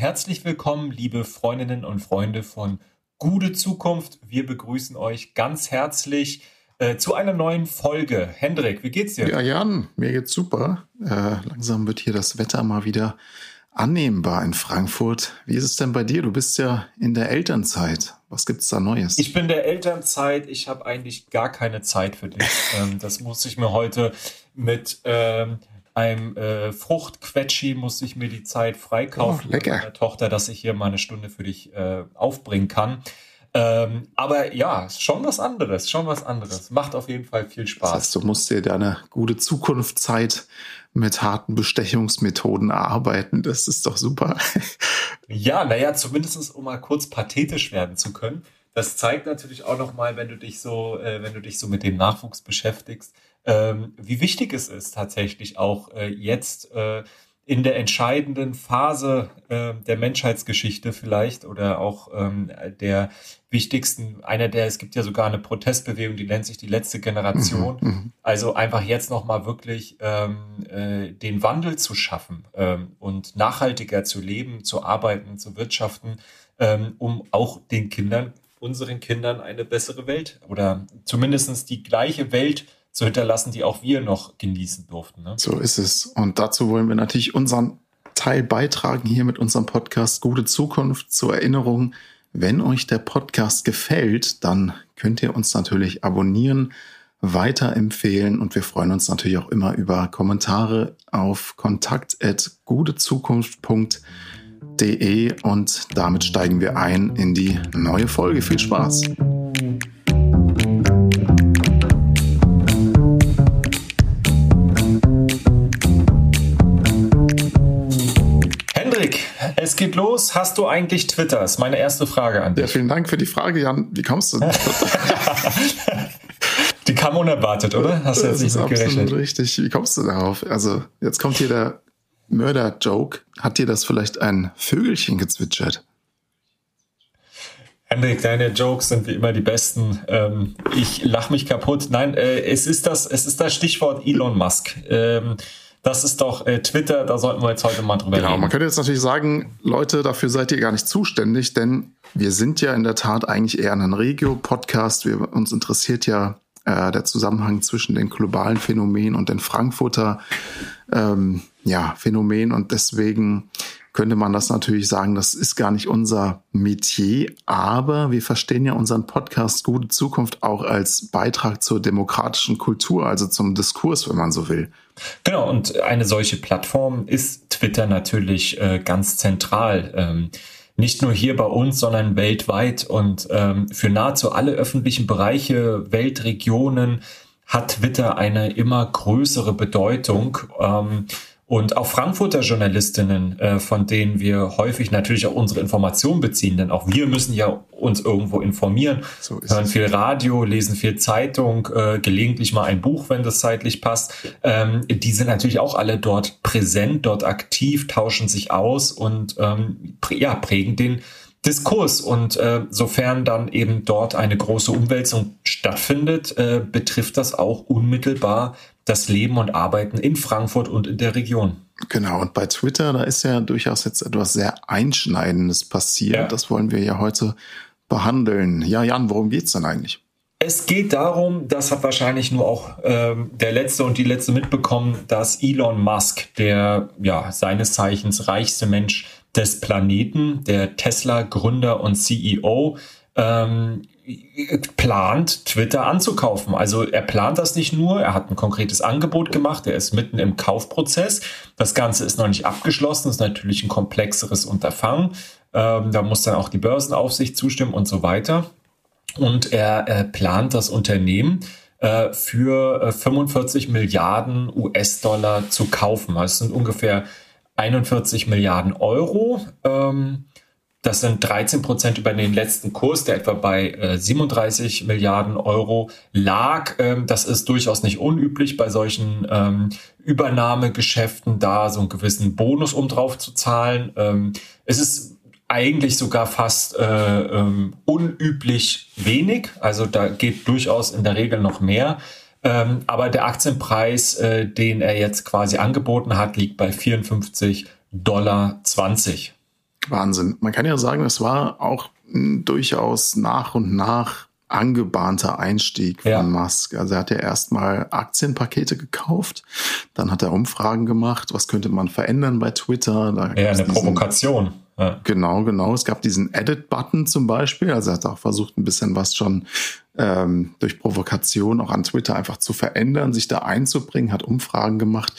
herzlich willkommen, liebe Freundinnen und Freunde von Gute Zukunft. Wir begrüßen euch ganz herzlich äh, zu einer neuen Folge. Hendrik, wie geht's dir? Ja, Jan, mir geht's super. Äh, langsam wird hier das Wetter mal wieder annehmbar in Frankfurt. Wie ist es denn bei dir? Du bist ja in der Elternzeit. Was gibt's da Neues? Ich bin der Elternzeit. Ich habe eigentlich gar keine Zeit für dich. ähm, das muss ich mir heute mit ähm, einem äh, Fruchtquetschi musste ich mir die Zeit freikaufen oh, lecker. meiner Tochter, dass ich hier mal eine Stunde für dich äh, aufbringen kann. Ähm, aber ja, schon was anderes, schon was anderes. Macht auf jeden Fall viel Spaß. Das heißt, du musst dir deine gute Zukunftszeit mit harten Bestechungsmethoden erarbeiten. Das ist doch super. ja, naja, zumindest um mal kurz pathetisch werden zu können. Das zeigt natürlich auch noch mal, wenn du dich so, äh, wenn du dich so mit dem Nachwuchs beschäftigst, ähm, wie wichtig es ist tatsächlich auch äh, jetzt äh, in der entscheidenden Phase äh, der Menschheitsgeschichte vielleicht oder auch ähm, der wichtigsten, einer der, es gibt ja sogar eine Protestbewegung, die nennt sich die letzte Generation. Mhm, mhm. also einfach jetzt nochmal wirklich ähm, äh, den Wandel zu schaffen ähm, und nachhaltiger zu leben, zu arbeiten, zu wirtschaften, ähm, um auch den Kindern, unseren Kindern eine bessere Welt oder zumindestens die gleiche Welt zu hinterlassen, die auch wir noch genießen durften. Ne? So ist es. Und dazu wollen wir natürlich unseren Teil beitragen hier mit unserem Podcast Gute Zukunft zur Erinnerung. Wenn euch der Podcast gefällt, dann könnt ihr uns natürlich abonnieren, weiterempfehlen und wir freuen uns natürlich auch immer über Kommentare auf kontakt.gutezukunft.de und damit steigen wir ein in die neue Folge. Viel Spaß! Geht los. Hast du eigentlich Twitter? Das ist meine erste Frage an dich. Ja, vielen Dank für die Frage, Jan. Wie kommst du die kam unerwartet, oder? Hast du jetzt nicht mit gerechnet? richtig. Wie kommst du darauf? Also, jetzt kommt hier der Mörder-Joke. Hat dir das vielleicht ein Vögelchen gezwitschert? Hendrik, deine Jokes sind wie immer die besten. Ähm, ich lach mich kaputt. Nein, äh, es ist das, es ist das Stichwort Elon Musk. Ähm, das ist doch äh, Twitter, da sollten wir jetzt heute mal drüber genau, reden. Genau, man könnte jetzt natürlich sagen, Leute, dafür seid ihr gar nicht zuständig, denn wir sind ja in der Tat eigentlich eher ein Regio-Podcast. Uns interessiert ja äh, der Zusammenhang zwischen den globalen Phänomenen und den Frankfurter ähm, ja, Phänomen und deswegen könnte man das natürlich sagen, das ist gar nicht unser Metier, aber wir verstehen ja unseren Podcast Gute Zukunft auch als Beitrag zur demokratischen Kultur, also zum Diskurs, wenn man so will. Genau, und eine solche Plattform ist Twitter natürlich äh, ganz zentral. Ähm, nicht nur hier bei uns, sondern weltweit und ähm, für nahezu alle öffentlichen Bereiche, Weltregionen hat Twitter eine immer größere Bedeutung. Ähm, und auch Frankfurter Journalistinnen, äh, von denen wir häufig natürlich auch unsere Informationen beziehen, denn auch wir müssen ja uns irgendwo informieren, so hören viel Radio, lesen viel Zeitung, äh, gelegentlich mal ein Buch, wenn das zeitlich passt. Ähm, die sind natürlich auch alle dort präsent, dort aktiv, tauschen sich aus und ähm, prä ja, prägen den Diskurs. Und äh, sofern dann eben dort eine große Umwälzung stattfindet, betrifft das auch unmittelbar das Leben und Arbeiten in Frankfurt und in der Region. Genau, und bei Twitter, da ist ja durchaus jetzt etwas sehr Einschneidendes passiert. Ja. Das wollen wir ja heute behandeln. Ja, Jan, worum geht's denn eigentlich? Es geht darum, das hat wahrscheinlich nur auch ähm, der Letzte und die Letzte mitbekommen, dass Elon Musk, der ja seines Zeichens reichste Mensch des Planeten, der Tesla-Gründer und CEO, ähm, plant, Twitter anzukaufen. Also er plant das nicht nur, er hat ein konkretes Angebot gemacht, er ist mitten im Kaufprozess. Das Ganze ist noch nicht abgeschlossen, ist natürlich ein komplexeres Unterfangen. Ähm, da muss dann auch die Börsenaufsicht zustimmen und so weiter. Und er, er plant das Unternehmen äh, für äh, 45 Milliarden US-Dollar zu kaufen. Das sind ungefähr 41 Milliarden Euro. Ähm, das sind 13 Prozent über den letzten Kurs, der etwa bei äh, 37 Milliarden Euro lag. Ähm, das ist durchaus nicht unüblich bei solchen ähm, Übernahmegeschäften, da so einen gewissen Bonus um drauf zu zahlen. Ähm, es ist eigentlich sogar fast äh, unüblich wenig. Also da geht durchaus in der Regel noch mehr. Aber der Aktienpreis, äh, den er jetzt quasi angeboten hat, liegt bei 54 Dollar 20. Wahnsinn. Man kann ja sagen, es war auch durchaus nach und nach angebahnter Einstieg von ja. Musk. Also er hat ja erstmal Aktienpakete gekauft, dann hat er Umfragen gemacht, was könnte man verändern bei Twitter. Da ja, eine diesen, Provokation. Ja. Genau, genau. Es gab diesen Edit-Button zum Beispiel. Also er hat auch versucht, ein bisschen was schon ähm, durch Provokation auch an Twitter einfach zu verändern, sich da einzubringen, hat Umfragen gemacht.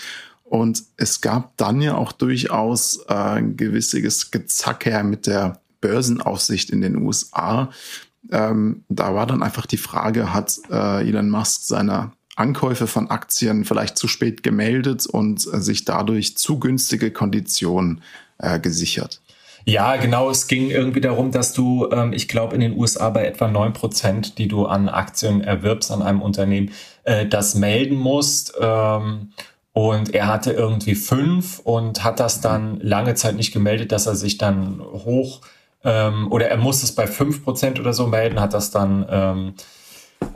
Und es gab dann ja auch durchaus äh, ein gewisses Gezacker mit der Börsenaufsicht in den USA, ähm, da war dann einfach die Frage, hat äh, Elon Musk seine Ankäufe von Aktien vielleicht zu spät gemeldet und äh, sich dadurch zu günstige Konditionen äh, gesichert? Ja, genau. Es ging irgendwie darum, dass du, ähm, ich glaube, in den USA bei etwa neun Prozent, die du an Aktien erwirbst an einem Unternehmen, äh, das melden musst. Ähm, und er hatte irgendwie fünf und hat das dann lange Zeit nicht gemeldet, dass er sich dann hoch ähm, oder er muss es bei fünf Prozent oder so melden, hat das dann ähm,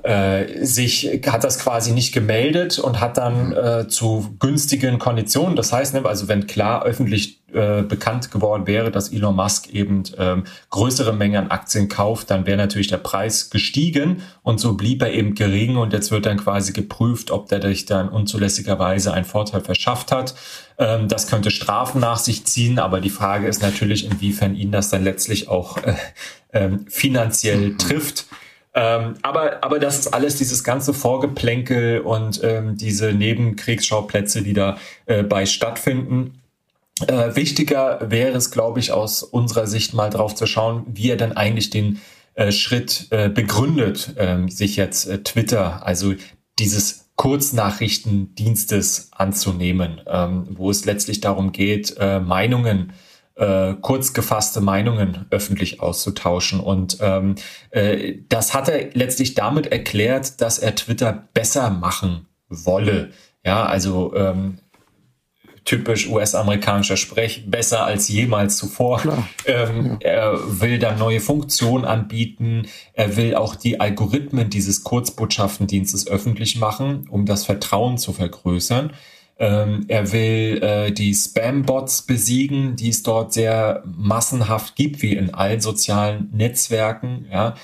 äh, sich, hat das quasi nicht gemeldet und hat dann äh, zu günstigen Konditionen, das heißt, ne, also wenn klar öffentlich äh, bekannt geworden wäre, dass Elon Musk eben ähm, größere Mengen an Aktien kauft, dann wäre natürlich der Preis gestiegen und so blieb er eben gering und jetzt wird dann quasi geprüft, ob der sich dann unzulässigerweise einen Vorteil verschafft hat. Ähm, das könnte Strafen nach sich ziehen, aber die Frage ist natürlich, inwiefern ihn das dann letztlich auch äh, äh, finanziell mhm. trifft. Ähm, aber, aber das ist alles dieses ganze Vorgeplänkel und ähm, diese Nebenkriegsschauplätze, die da äh, bei stattfinden. Äh, wichtiger wäre es, glaube ich, aus unserer Sicht mal drauf zu schauen, wie er dann eigentlich den äh, Schritt äh, begründet, ähm, sich jetzt äh, Twitter, also dieses Kurznachrichtendienstes anzunehmen, ähm, wo es letztlich darum geht, äh, Meinungen äh, kurz gefasste Meinungen öffentlich auszutauschen. Und ähm, äh, das hat er letztlich damit erklärt, dass er Twitter besser machen wolle. Ja, also ähm, typisch US-amerikanischer Sprech, besser als jemals zuvor. Ähm, ja. Er will da neue Funktionen anbieten. Er will auch die Algorithmen dieses Kurzbotschaftendienstes öffentlich machen, um das Vertrauen zu vergrößern. Ähm, er will äh, die Spam-Bots besiegen, die es dort sehr massenhaft gibt, wie in allen sozialen Netzwerken. Ja.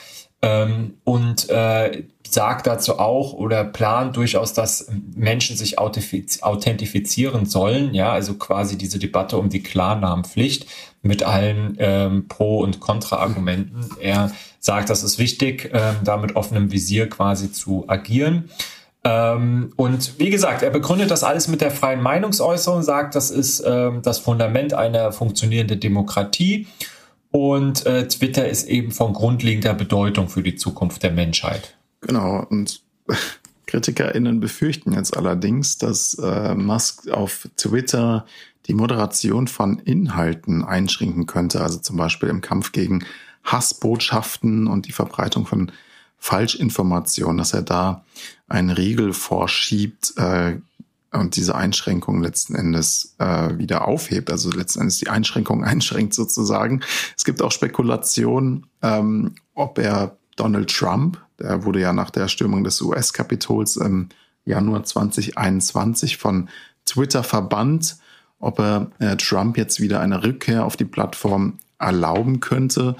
Ähm, und äh, sagt dazu auch oder plant durchaus, dass Menschen sich authentifizieren sollen, ja, also quasi diese Debatte um die Klarnamenpflicht mit allen ähm, Pro- und Kontra-Argumenten. Er sagt, das ist wichtig, ähm, da mit offenem Visier quasi zu agieren. Ähm, und wie gesagt, er begründet das alles mit der freien Meinungsäußerung, sagt, das ist ähm, das Fundament einer funktionierenden Demokratie. Und äh, Twitter ist eben von grundlegender Bedeutung für die Zukunft der Menschheit. Genau. Und KritikerInnen befürchten jetzt allerdings, dass äh, Musk auf Twitter die Moderation von Inhalten einschränken könnte, also zum Beispiel im Kampf gegen Hassbotschaften und die Verbreitung von Falschinformationen, dass er da einen Riegel vorschiebt äh, und diese Einschränkung letzten Endes äh, wieder aufhebt, also letzten Endes die Einschränkung einschränkt sozusagen. Es gibt auch Spekulationen, ähm, ob er Donald Trump, der wurde ja nach der Stürmung des US-Kapitols im Januar 2021 von Twitter verbannt, ob er äh, Trump jetzt wieder eine Rückkehr auf die Plattform erlauben könnte.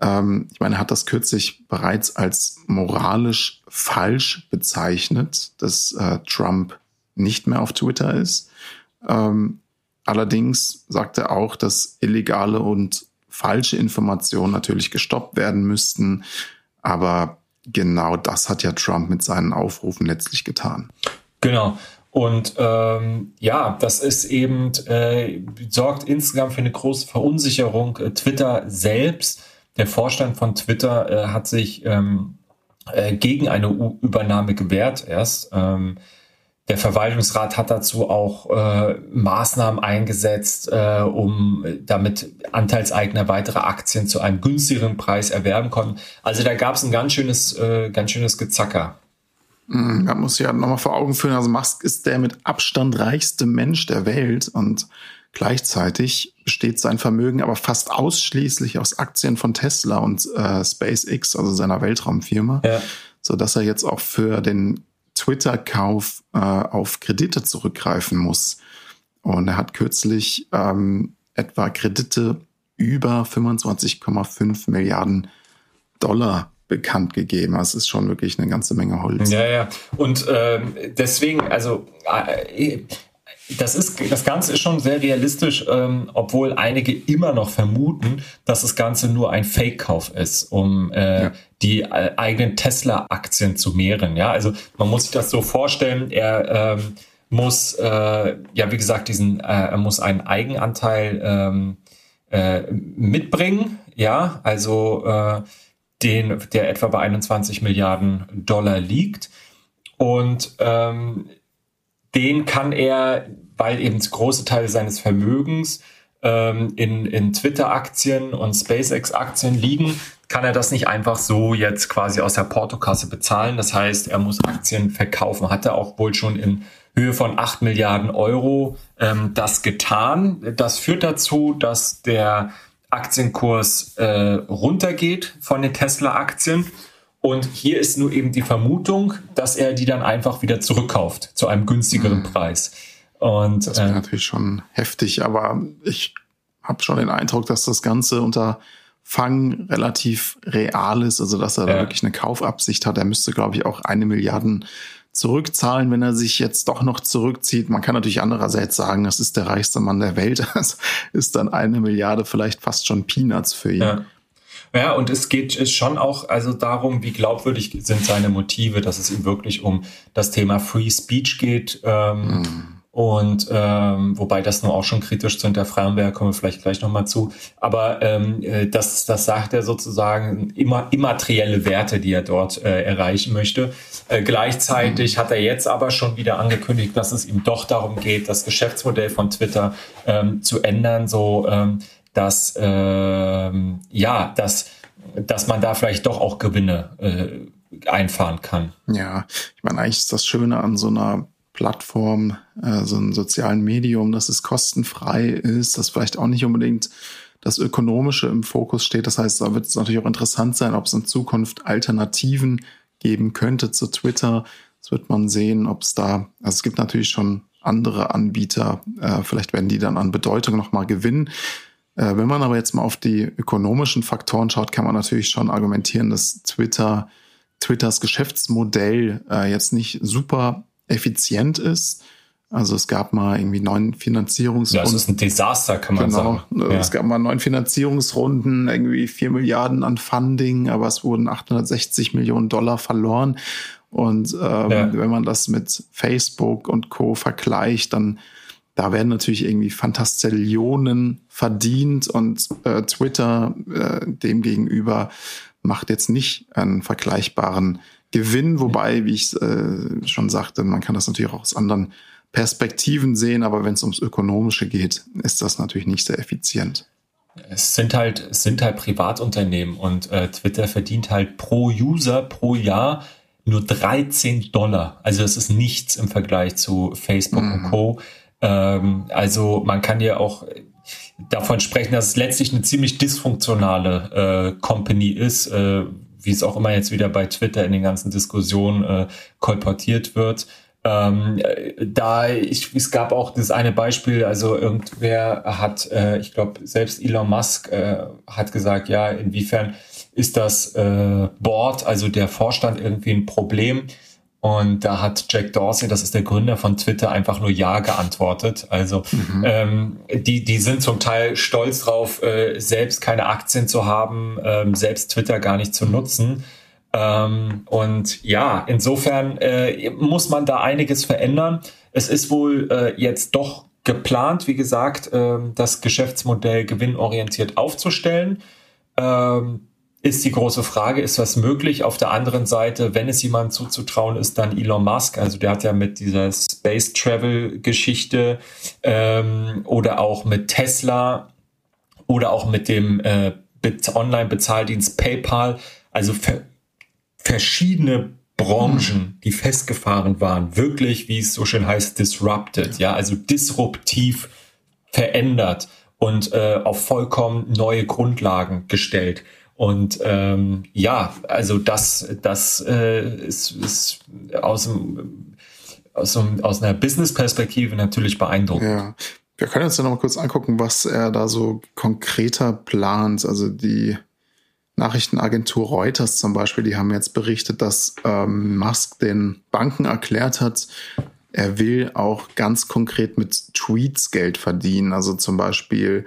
Ähm, ich meine, er hat das kürzlich bereits als moralisch falsch bezeichnet, dass äh, Trump nicht mehr auf Twitter ist. Ähm, allerdings sagt er auch, dass illegale und falsche Informationen natürlich gestoppt werden müssten. Aber genau das hat ja Trump mit seinen Aufrufen letztlich getan. Genau. Und ähm, ja, das ist eben, äh, sorgt insgesamt für eine große Verunsicherung. Äh, Twitter selbst der Vorstand von Twitter äh, hat sich ähm, äh, gegen eine U Übernahme gewehrt erst. Ähm, der Verwaltungsrat hat dazu auch äh, Maßnahmen eingesetzt, äh, um damit Anteilseigner weitere Aktien zu einem günstigeren Preis erwerben konnten. Also da gab es ein ganz schönes, äh, ganz schönes Gezacker. Man hm, muss ja nochmal vor Augen führen, also Musk ist der mit Abstand reichste Mensch der Welt und Gleichzeitig besteht sein Vermögen aber fast ausschließlich aus Aktien von Tesla und äh, SpaceX, also seiner Weltraumfirma, ja. so dass er jetzt auch für den Twitter-Kauf äh, auf Kredite zurückgreifen muss. Und er hat kürzlich ähm, etwa Kredite über 25,5 Milliarden Dollar bekannt gegeben. Das ist schon wirklich eine ganze Menge Holz. Ja, ja. Und ähm, deswegen, also äh, das ist, das Ganze ist schon sehr realistisch, ähm, obwohl einige immer noch vermuten, dass das Ganze nur ein Fake-Kauf ist, um äh, ja. Die äh, eigenen Tesla-Aktien zu mehren. Ja, also man muss sich das so vorstellen, er ähm, muss, äh, ja, wie gesagt, diesen, äh, er muss einen Eigenanteil ähm, äh, mitbringen. Ja, also äh, den, der etwa bei 21 Milliarden Dollar liegt. Und ähm, den kann er, weil eben große Teile seines Vermögens ähm, in, in Twitter-Aktien und SpaceX-Aktien liegen, kann er das nicht einfach so jetzt quasi aus der Portokasse bezahlen. Das heißt, er muss Aktien verkaufen. Hat er auch wohl schon in Höhe von 8 Milliarden Euro ähm, das getan. Das führt dazu, dass der Aktienkurs äh, runtergeht von den Tesla-Aktien. Und hier ist nur eben die Vermutung, dass er die dann einfach wieder zurückkauft zu einem günstigeren mhm. Preis. Und, das wäre äh, natürlich schon heftig, aber ich habe schon den Eindruck, dass das Ganze unter Fang relativ real ist, also dass er ja. da wirklich eine Kaufabsicht hat. Er müsste, glaube ich, auch eine Milliarden zurückzahlen, wenn er sich jetzt doch noch zurückzieht. Man kann natürlich andererseits sagen, das ist der reichste Mann der Welt. Das ist dann eine Milliarde vielleicht fast schon Peanuts für ihn. Ja. Ja, und es geht schon auch also darum, wie glaubwürdig sind seine Motive, dass es ihm wirklich um das Thema Free Speech geht. Ähm, mm und ähm, wobei das nur auch schon kritisch zu hinterfragen wäre, kommen wir vielleicht gleich nochmal zu. Aber ähm, äh, das, das sagt er sozusagen immer immaterielle Werte, die er dort äh, erreichen möchte. Äh, gleichzeitig hat er jetzt aber schon wieder angekündigt, dass es ihm doch darum geht, das Geschäftsmodell von Twitter ähm, zu ändern, so ähm, dass ähm, ja, dass, dass man da vielleicht doch auch Gewinne äh, einfahren kann. Ja, ich meine, eigentlich ist das Schöne an so einer Plattform, äh, so einem sozialen Medium, dass es kostenfrei ist, dass vielleicht auch nicht unbedingt das Ökonomische im Fokus steht. Das heißt, da wird es natürlich auch interessant sein, ob es in Zukunft Alternativen geben könnte zu Twitter. Das wird man sehen, ob es da, also es gibt natürlich schon andere Anbieter, äh, vielleicht werden die dann an Bedeutung nochmal gewinnen. Äh, wenn man aber jetzt mal auf die ökonomischen Faktoren schaut, kann man natürlich schon argumentieren, dass Twitter, Twitters Geschäftsmodell äh, jetzt nicht super effizient ist. Also es gab mal irgendwie neun Finanzierungsrunden. Ja, das ist ein Desaster, kann man genau. sagen. Ja. Es gab mal neun Finanzierungsrunden, irgendwie vier Milliarden an Funding, aber es wurden 860 Millionen Dollar verloren. Und ähm, ja. wenn man das mit Facebook und Co. vergleicht, dann da werden natürlich irgendwie Fantastillionen verdient und äh, Twitter äh, demgegenüber macht jetzt nicht einen vergleichbaren Gewinn, wobei, wie ich äh, schon sagte, man kann das natürlich auch aus anderen Perspektiven sehen, aber wenn es ums Ökonomische geht, ist das natürlich nicht sehr effizient. Es sind halt, es sind halt Privatunternehmen und äh, Twitter verdient halt pro User pro Jahr nur 13 Dollar. Also das ist nichts im Vergleich zu Facebook mhm. und Co. Ähm, also man kann ja auch davon sprechen, dass es letztlich eine ziemlich dysfunktionale äh, Company ist, äh, wie es auch immer jetzt wieder bei Twitter in den ganzen Diskussionen äh, kolportiert wird. Ähm, da ich, es gab auch das eine Beispiel, also irgendwer hat, äh, ich glaube, selbst Elon Musk äh, hat gesagt, ja, inwiefern ist das äh, Board, also der Vorstand irgendwie ein Problem? Und da hat Jack Dorsey, das ist der Gründer von Twitter, einfach nur Ja geantwortet. Also mhm. ähm, die, die sind zum Teil stolz drauf, äh, selbst keine Aktien zu haben, ähm, selbst Twitter gar nicht zu nutzen. Ähm, und ja, insofern äh, muss man da einiges verändern. Es ist wohl äh, jetzt doch geplant, wie gesagt, äh, das Geschäftsmodell gewinnorientiert aufzustellen. Ähm, ist die große Frage, ist das möglich? Auf der anderen Seite, wenn es jemandem zuzutrauen ist, dann Elon Musk. Also der hat ja mit dieser Space Travel Geschichte ähm, oder auch mit Tesla oder auch mit dem äh, Online-Bezahldienst PayPal, also ver verschiedene Branchen, die festgefahren waren, wirklich, wie es so schön heißt, disrupted, ja, also disruptiv verändert und äh, auf vollkommen neue Grundlagen gestellt. Und ähm, ja, also das, das äh, ist, ist aus, dem, aus, dem, aus einer Business-Perspektive natürlich beeindruckend. Ja. Wir können uns ja noch mal kurz angucken, was er da so konkreter plant. Also die Nachrichtenagentur Reuters zum Beispiel, die haben jetzt berichtet, dass ähm, Musk den Banken erklärt hat, er will auch ganz konkret mit Tweets Geld verdienen. Also zum Beispiel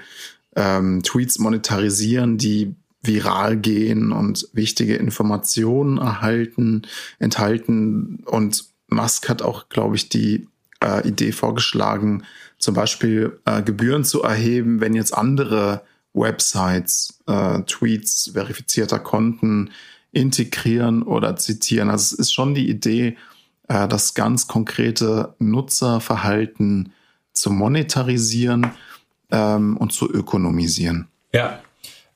ähm, Tweets monetarisieren, die viral gehen und wichtige Informationen erhalten, enthalten. Und Musk hat auch, glaube ich, die äh, Idee vorgeschlagen, zum Beispiel äh, Gebühren zu erheben, wenn jetzt andere Websites äh, Tweets verifizierter Konten integrieren oder zitieren. Also es ist schon die Idee, äh, das ganz konkrete Nutzerverhalten zu monetarisieren ähm, und zu ökonomisieren. Ja,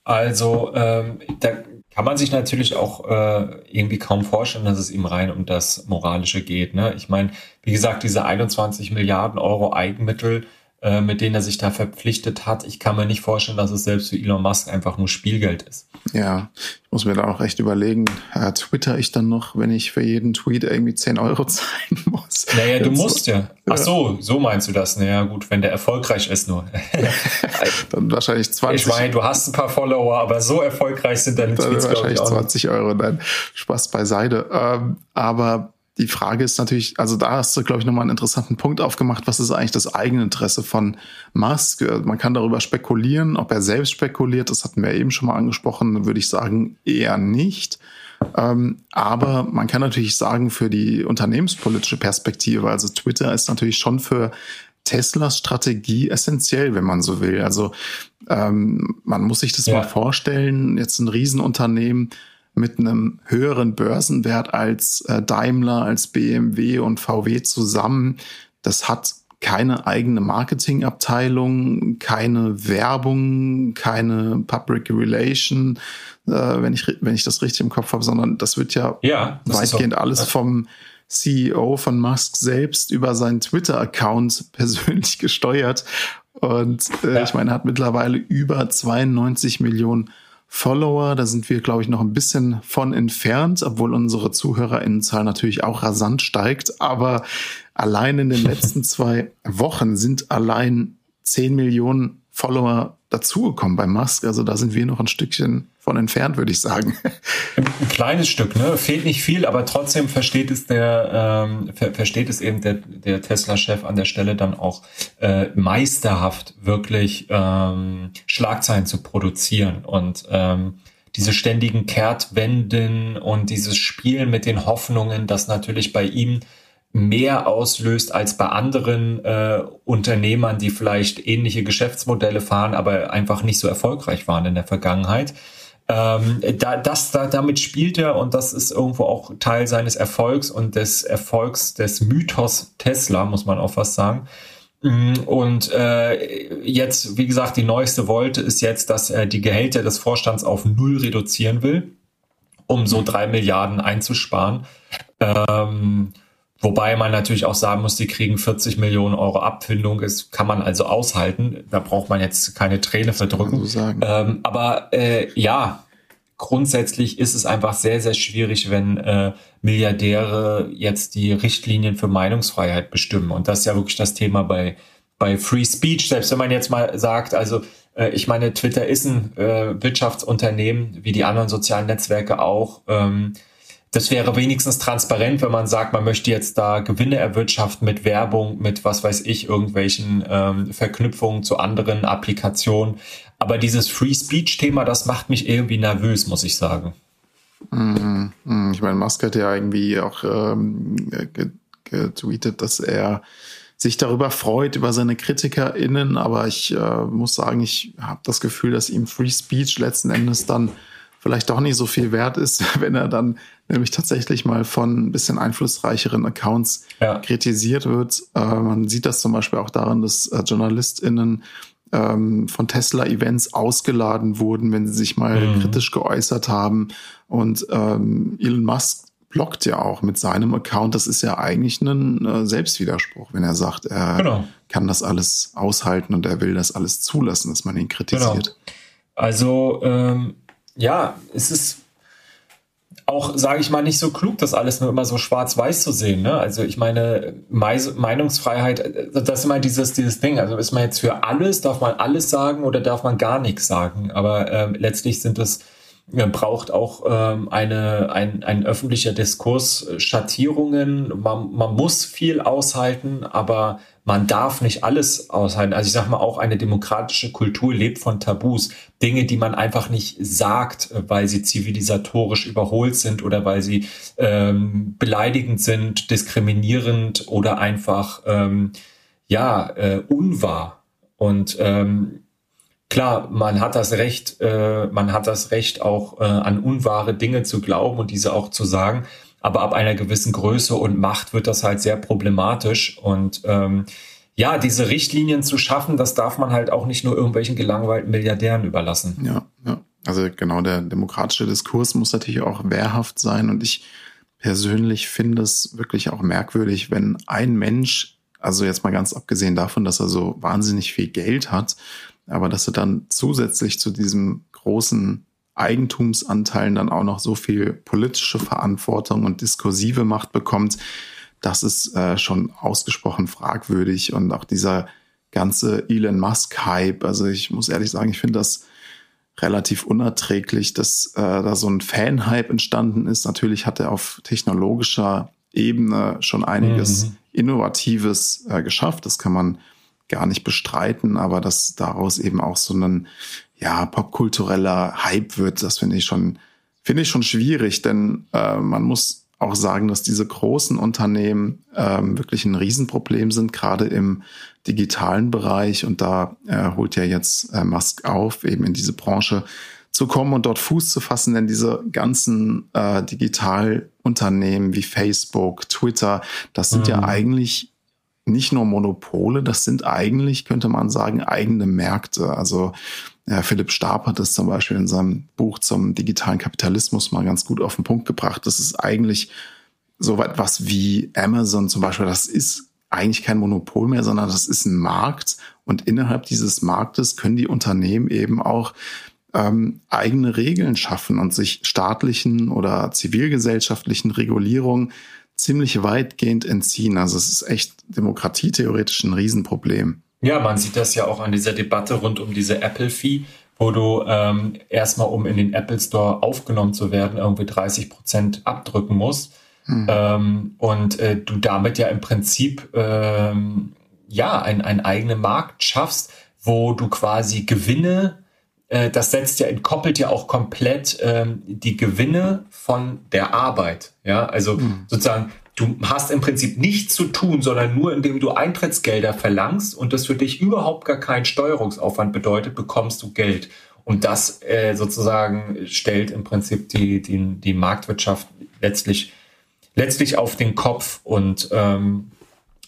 also ähm, da kann man sich natürlich auch äh, irgendwie kaum vorstellen, dass es ihm rein um das Moralische geht. Ne? Ich meine, wie gesagt, diese 21 Milliarden Euro Eigenmittel, äh, mit denen er sich da verpflichtet hat. Ich kann mir nicht vorstellen, dass es selbst für Elon Musk einfach nur Spielgeld ist. Ja, ich muss mir da auch echt überlegen, äh, twitter ich dann noch, wenn ich für jeden Tweet irgendwie 10 Euro zahlen muss? Naja, du musst ja. Ach so, so meinst du das. Naja, gut, wenn der erfolgreich ist nur. dann wahrscheinlich 20. Ich meine, du hast ein paar Follower, aber so erfolgreich sind deine Tweets, glaube ich, auch 20 Euro, nein, Spaß beiseite. Ähm, aber die Frage ist natürlich, also da hast du, glaube ich, nochmal einen interessanten Punkt aufgemacht. Was ist eigentlich das eigene Interesse von Musk? Man kann darüber spekulieren, ob er selbst spekuliert. Das hatten wir eben schon mal angesprochen. Würde ich sagen, eher nicht. Ähm, aber man kann natürlich sagen, für die unternehmenspolitische Perspektive, also Twitter ist natürlich schon für Teslas Strategie essentiell, wenn man so will. Also ähm, man muss sich das ja. mal vorstellen, jetzt ein Riesenunternehmen, mit einem höheren Börsenwert als äh, Daimler, als BMW und VW zusammen. Das hat keine eigene Marketingabteilung, keine Werbung, keine Public Relation, äh, wenn ich wenn ich das richtig im Kopf habe, sondern das wird ja, ja weitgehend alles vom CEO von Musk selbst über seinen Twitter-Account persönlich gesteuert. Und äh, ja. ich meine, er hat mittlerweile über 92 Millionen Follower. Da sind wir, glaube ich, noch ein bisschen von entfernt, obwohl unsere Zuhörerinnenzahl natürlich auch rasant steigt. Aber allein in den letzten zwei Wochen sind allein 10 Millionen Follower dazugekommen bei Musk. Also da sind wir noch ein Stückchen von entfernt, würde ich sagen. Ein kleines Stück, ne? Fehlt nicht viel, aber trotzdem versteht es der, ähm, ver versteht es eben der, der Tesla-Chef an der Stelle dann auch äh, meisterhaft wirklich ähm, Schlagzeilen zu produzieren und ähm, diese ständigen Kehrtwenden und dieses Spielen mit den Hoffnungen, dass natürlich bei ihm mehr auslöst als bei anderen äh, Unternehmern, die vielleicht ähnliche Geschäftsmodelle fahren, aber einfach nicht so erfolgreich waren in der Vergangenheit. Ähm, da, das, da, damit spielt er und das ist irgendwo auch Teil seines Erfolgs und des Erfolgs des Mythos Tesla, muss man auch fast sagen. Mm, und äh, jetzt, wie gesagt, die neueste Wolte ist jetzt, dass er die Gehälter des Vorstands auf null reduzieren will, um so drei Milliarden einzusparen. Ähm, Wobei man natürlich auch sagen muss, die kriegen 40 Millionen Euro Abfindung. Das kann man also aushalten. Da braucht man jetzt keine Träne verdrücken. So ähm, aber äh, ja, grundsätzlich ist es einfach sehr, sehr schwierig, wenn äh, Milliardäre jetzt die Richtlinien für Meinungsfreiheit bestimmen. Und das ist ja wirklich das Thema bei, bei Free Speech. Selbst wenn man jetzt mal sagt, also äh, ich meine, Twitter ist ein äh, Wirtschaftsunternehmen, wie die anderen sozialen Netzwerke auch. Ähm, das wäre wenigstens transparent, wenn man sagt, man möchte jetzt da Gewinne erwirtschaften mit Werbung, mit was weiß ich, irgendwelchen ähm, Verknüpfungen zu anderen Applikationen. Aber dieses Free Speech-Thema, das macht mich irgendwie nervös, muss ich sagen. Mhm. Mhm. Ich meine, Musk hat ja irgendwie auch ähm, getweetet, dass er sich darüber freut, über seine KritikerInnen, aber ich äh, muss sagen, ich habe das Gefühl, dass ihm Free Speech letzten Endes dann vielleicht doch nicht so viel wert ist, wenn er dann nämlich tatsächlich mal von ein bisschen einflussreicheren Accounts ja. kritisiert wird. Äh, man sieht das zum Beispiel auch daran, dass äh, JournalistInnen ähm, von Tesla-Events ausgeladen wurden, wenn sie sich mal mhm. kritisch geäußert haben. Und ähm, Elon Musk blockt ja auch mit seinem Account. Das ist ja eigentlich ein äh, Selbstwiderspruch, wenn er sagt, er genau. kann das alles aushalten und er will das alles zulassen, dass man ihn kritisiert. Genau. Also ähm, ja, es ist auch, sage ich mal, nicht so klug, das alles nur immer so schwarz-weiß zu sehen. Ne? Also ich meine, Meinungsfreiheit, das ist immer dieses, dieses Ding. Also ist man jetzt für alles, darf man alles sagen oder darf man gar nichts sagen? Aber ähm, letztlich sind es braucht auch ähm, eine, ein, ein öffentlicher Diskurs Schattierungen. Man, man muss viel aushalten, aber man darf nicht alles aushalten. Also ich sage mal, auch eine demokratische Kultur lebt von Tabus. Dinge, die man einfach nicht sagt, weil sie zivilisatorisch überholt sind oder weil sie ähm, beleidigend sind, diskriminierend oder einfach ähm, ja äh, unwahr. Und ähm, klar, man hat das Recht, äh, man hat das Recht auch äh, an unwahre Dinge zu glauben und diese auch zu sagen. Aber ab einer gewissen Größe und Macht wird das halt sehr problematisch. Und ähm, ja, diese Richtlinien zu schaffen, das darf man halt auch nicht nur irgendwelchen gelangweilten Milliardären überlassen. Ja, ja. Also genau, der demokratische Diskurs muss natürlich auch wehrhaft sein. Und ich persönlich finde es wirklich auch merkwürdig, wenn ein Mensch, also jetzt mal ganz abgesehen davon, dass er so wahnsinnig viel Geld hat, aber dass er dann zusätzlich zu diesem großen Eigentumsanteilen dann auch noch so viel politische Verantwortung und diskursive Macht bekommt, das ist äh, schon ausgesprochen fragwürdig. Und auch dieser ganze Elon Musk-Hype, also ich muss ehrlich sagen, ich finde das relativ unerträglich, dass äh, da so ein Fan-Hype entstanden ist. Natürlich hat er auf technologischer Ebene schon einiges mhm. Innovatives äh, geschafft. Das kann man gar nicht bestreiten, aber dass daraus eben auch so ein ja popkultureller Hype wird, das finde ich schon finde ich schon schwierig, denn äh, man muss auch sagen, dass diese großen Unternehmen ähm, wirklich ein Riesenproblem sind, gerade im digitalen Bereich. Und da äh, holt ja jetzt äh, Musk auf, eben in diese Branche zu kommen und dort Fuß zu fassen, denn diese ganzen äh, Digitalunternehmen wie Facebook, Twitter, das sind mhm. ja eigentlich nicht nur Monopole, das sind eigentlich, könnte man sagen, eigene Märkte. Also ja, Philipp Stab hat es zum Beispiel in seinem Buch zum digitalen Kapitalismus mal ganz gut auf den Punkt gebracht. Das ist eigentlich so etwas wie Amazon zum Beispiel. Das ist eigentlich kein Monopol mehr, sondern das ist ein Markt. Und innerhalb dieses Marktes können die Unternehmen eben auch ähm, eigene Regeln schaffen und sich staatlichen oder zivilgesellschaftlichen Regulierungen ziemlich weitgehend entziehen. Also es ist echt demokratietheoretisch ein Riesenproblem. Ja, man sieht das ja auch an dieser Debatte rund um diese Apple-Fee, wo du ähm, erstmal, um in den Apple Store aufgenommen zu werden, irgendwie 30 Prozent abdrücken musst. Hm. Ähm, und äh, du damit ja im Prinzip ähm, ja einen, einen eigenen Markt schaffst, wo du quasi Gewinne das setzt ja, entkoppelt ja auch komplett ähm, die Gewinne von der Arbeit. Ja, also mhm. sozusagen, du hast im Prinzip nichts zu tun, sondern nur indem du Eintrittsgelder verlangst und das für dich überhaupt gar keinen Steuerungsaufwand bedeutet, bekommst du Geld. Und das äh, sozusagen stellt im Prinzip die, die, die Marktwirtschaft letztlich, letztlich auf den Kopf und ähm,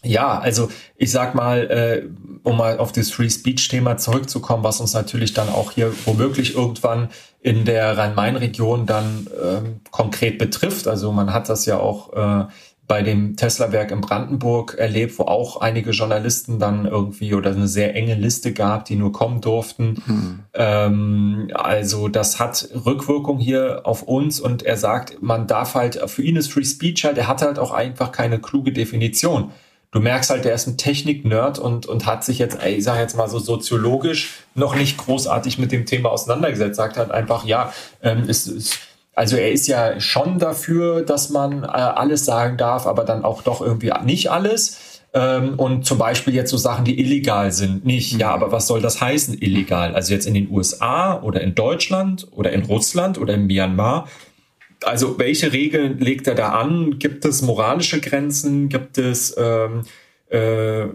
ja, also ich sag mal, äh, um mal auf das Free Speech-Thema zurückzukommen, was uns natürlich dann auch hier womöglich irgendwann in der Rhein-Main-Region dann ähm, konkret betrifft. Also man hat das ja auch äh, bei dem Tesla-Werk in Brandenburg erlebt, wo auch einige Journalisten dann irgendwie oder eine sehr enge Liste gab, die nur kommen durften. Hm. Ähm, also das hat Rückwirkung hier auf uns und er sagt, man darf halt, für ihn ist Free Speech halt, er hat halt auch einfach keine kluge Definition du merkst halt, der ist ein Technik-Nerd und, und hat sich jetzt, ich sage jetzt mal so soziologisch, noch nicht großartig mit dem Thema auseinandergesetzt. Sagt halt einfach, ja, ähm, ist, ist, also er ist ja schon dafür, dass man äh, alles sagen darf, aber dann auch doch irgendwie nicht alles. Ähm, und zum Beispiel jetzt so Sachen, die illegal sind, nicht. Ja, aber was soll das heißen, illegal? Also jetzt in den USA oder in Deutschland oder in Russland oder in Myanmar also welche Regeln legt er da an? Gibt es moralische Grenzen? Gibt es ähm, äh,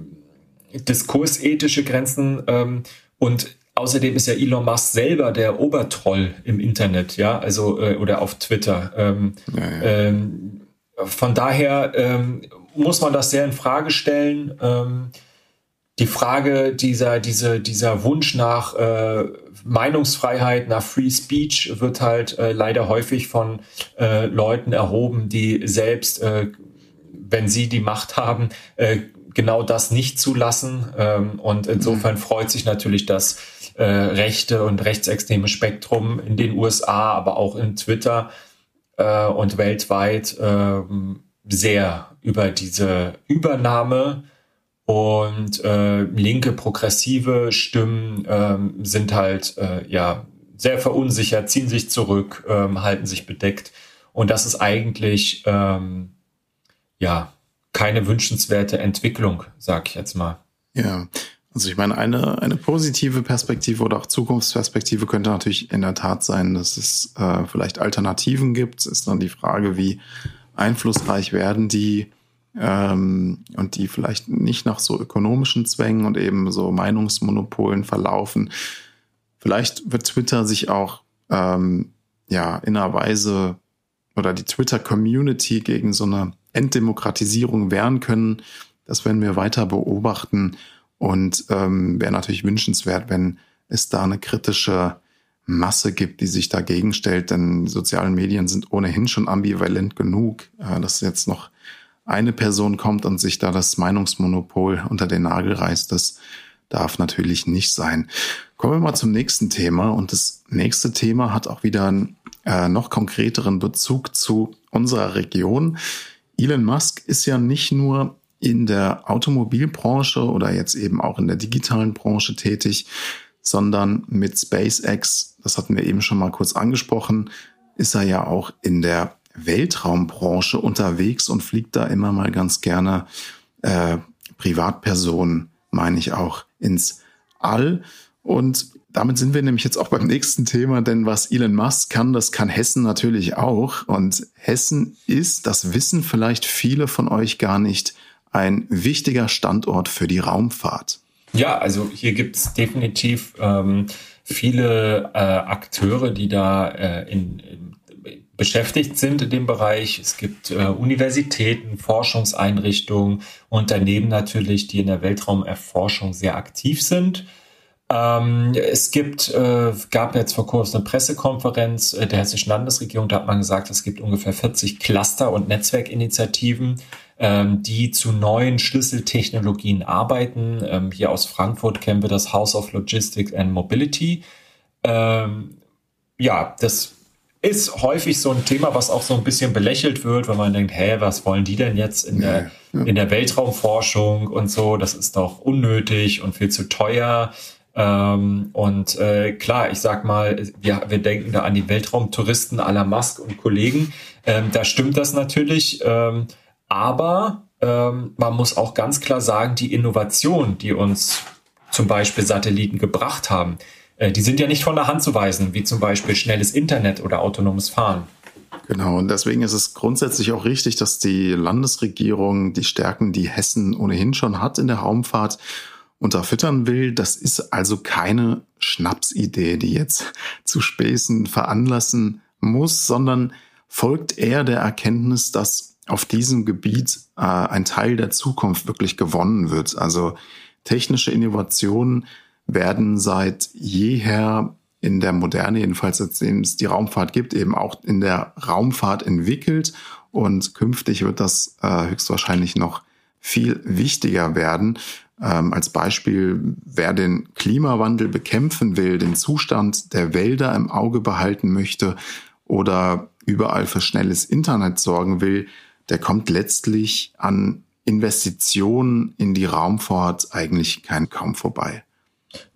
diskursethische Grenzen? Ähm, und außerdem ist ja Elon Musk selber der Obertroll im Internet, ja, also äh, oder auf Twitter. Ähm, ja, ja. Ähm, von daher ähm, muss man das sehr in Frage stellen. Ähm, die Frage dieser, diese, dieser Wunsch nach äh, Meinungsfreiheit, nach Free Speech wird halt äh, leider häufig von äh, Leuten erhoben, die selbst, äh, wenn sie die Macht haben, äh, genau das nicht zulassen. Ähm, und insofern freut sich natürlich das äh, rechte und rechtsextreme Spektrum in den USA, aber auch in Twitter, äh, und weltweit äh, sehr über diese Übernahme und äh, linke progressive Stimmen ähm, sind halt äh, ja sehr verunsichert, ziehen sich zurück, ähm, halten sich bedeckt. Und das ist eigentlich ähm, ja keine wünschenswerte Entwicklung, sag ich jetzt mal. Ja, also ich meine, eine, eine positive Perspektive oder auch Zukunftsperspektive könnte natürlich in der Tat sein, dass es äh, vielleicht Alternativen gibt. Es ist dann die Frage, wie einflussreich werden die ähm, und die vielleicht nicht nach so ökonomischen Zwängen und eben so Meinungsmonopolen verlaufen. Vielleicht wird Twitter sich auch ähm, ja in einer Weise oder die Twitter-Community gegen so eine Enddemokratisierung wehren können. Das werden wir weiter beobachten und ähm, wäre natürlich wünschenswert, wenn es da eine kritische Masse gibt, die sich dagegen stellt, denn sozialen Medien sind ohnehin schon ambivalent genug, äh, dass jetzt noch eine Person kommt und sich da das Meinungsmonopol unter den Nagel reißt, das darf natürlich nicht sein. Kommen wir mal zum nächsten Thema und das nächste Thema hat auch wieder einen äh, noch konkreteren Bezug zu unserer Region. Elon Musk ist ja nicht nur in der Automobilbranche oder jetzt eben auch in der digitalen Branche tätig, sondern mit SpaceX, das hatten wir eben schon mal kurz angesprochen, ist er ja auch in der Weltraumbranche unterwegs und fliegt da immer mal ganz gerne äh, Privatpersonen, meine ich auch, ins All. Und damit sind wir nämlich jetzt auch beim nächsten Thema, denn was Elon Musk kann, das kann Hessen natürlich auch. Und Hessen ist, das wissen vielleicht viele von euch gar nicht, ein wichtiger Standort für die Raumfahrt. Ja, also hier gibt es definitiv ähm, viele äh, Akteure, die da äh, in, in, beschäftigt sind in dem Bereich. Es gibt äh, Universitäten, Forschungseinrichtungen und daneben natürlich, die in der Weltraumerforschung sehr aktiv sind. Ähm, es gibt, äh, gab jetzt vor kurzem eine Pressekonferenz äh, der Hessischen Landesregierung, da hat man gesagt, es gibt ungefähr 40 Cluster- und Netzwerkinitiativen, ähm, die zu neuen Schlüsseltechnologien arbeiten. Ähm, hier aus Frankfurt kennen wir das House of Logistics and Mobility. Ähm, ja, das ist häufig so ein Thema, was auch so ein bisschen belächelt wird, wenn man denkt, hä, was wollen die denn jetzt in der, ja. in der Weltraumforschung und so? Das ist doch unnötig und viel zu teuer. Ähm, und äh, klar, ich sag mal, wir, wir denken da an die Weltraumtouristen aller Musk und Kollegen. Ähm, da stimmt das natürlich. Ähm, aber ähm, man muss auch ganz klar sagen, die Innovation, die uns zum Beispiel Satelliten gebracht haben, die sind ja nicht von der Hand zu weisen, wie zum Beispiel schnelles Internet oder autonomes Fahren. Genau, und deswegen ist es grundsätzlich auch richtig, dass die Landesregierung die Stärken, die Hessen ohnehin schon hat in der Raumfahrt, unterfüttern will. Das ist also keine Schnapsidee, die jetzt zu Späßen veranlassen muss, sondern folgt eher der Erkenntnis, dass auf diesem Gebiet äh, ein Teil der Zukunft wirklich gewonnen wird. Also technische Innovationen werden seit jeher in der Moderne, jedenfalls seitdem es die Raumfahrt gibt, eben auch in der Raumfahrt entwickelt. Und künftig wird das äh, höchstwahrscheinlich noch viel wichtiger werden. Ähm, als Beispiel, wer den Klimawandel bekämpfen will, den Zustand der Wälder im Auge behalten möchte oder überall für schnelles Internet sorgen will, der kommt letztlich an Investitionen in die Raumfahrt eigentlich kein kaum vorbei.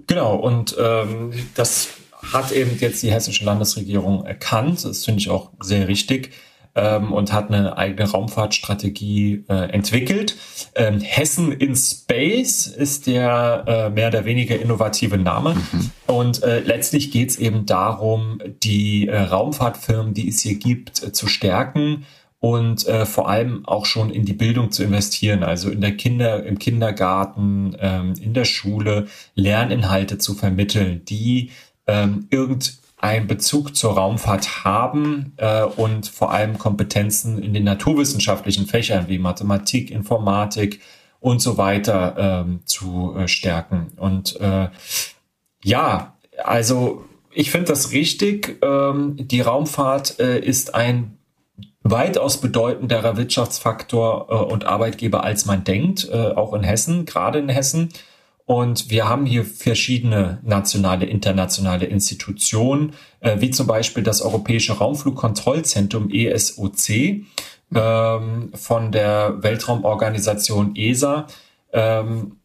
Genau, und ähm, das hat eben jetzt die hessische Landesregierung erkannt. Das finde ich auch sehr richtig ähm, und hat eine eigene Raumfahrtstrategie äh, entwickelt. Ähm, Hessen in Space ist der äh, mehr oder weniger innovative Name. Mhm. Und äh, letztlich geht es eben darum, die äh, Raumfahrtfirmen, die es hier gibt, äh, zu stärken und äh, vor allem auch schon in die Bildung zu investieren, also in der Kinder, im Kindergarten, ähm, in der Schule Lerninhalte zu vermitteln, die ähm, irgend einen Bezug zur Raumfahrt haben äh, und vor allem Kompetenzen in den naturwissenschaftlichen Fächern wie Mathematik, Informatik und so weiter ähm, zu äh, stärken. Und äh, ja, also ich finde das richtig. Ähm, die Raumfahrt äh, ist ein weitaus bedeutenderer Wirtschaftsfaktor äh, und Arbeitgeber, als man denkt, äh, auch in Hessen, gerade in Hessen. Und wir haben hier verschiedene nationale, internationale Institutionen, äh, wie zum Beispiel das Europäische Raumflugkontrollzentrum ESOC ähm, von der Weltraumorganisation ESA. Ähm,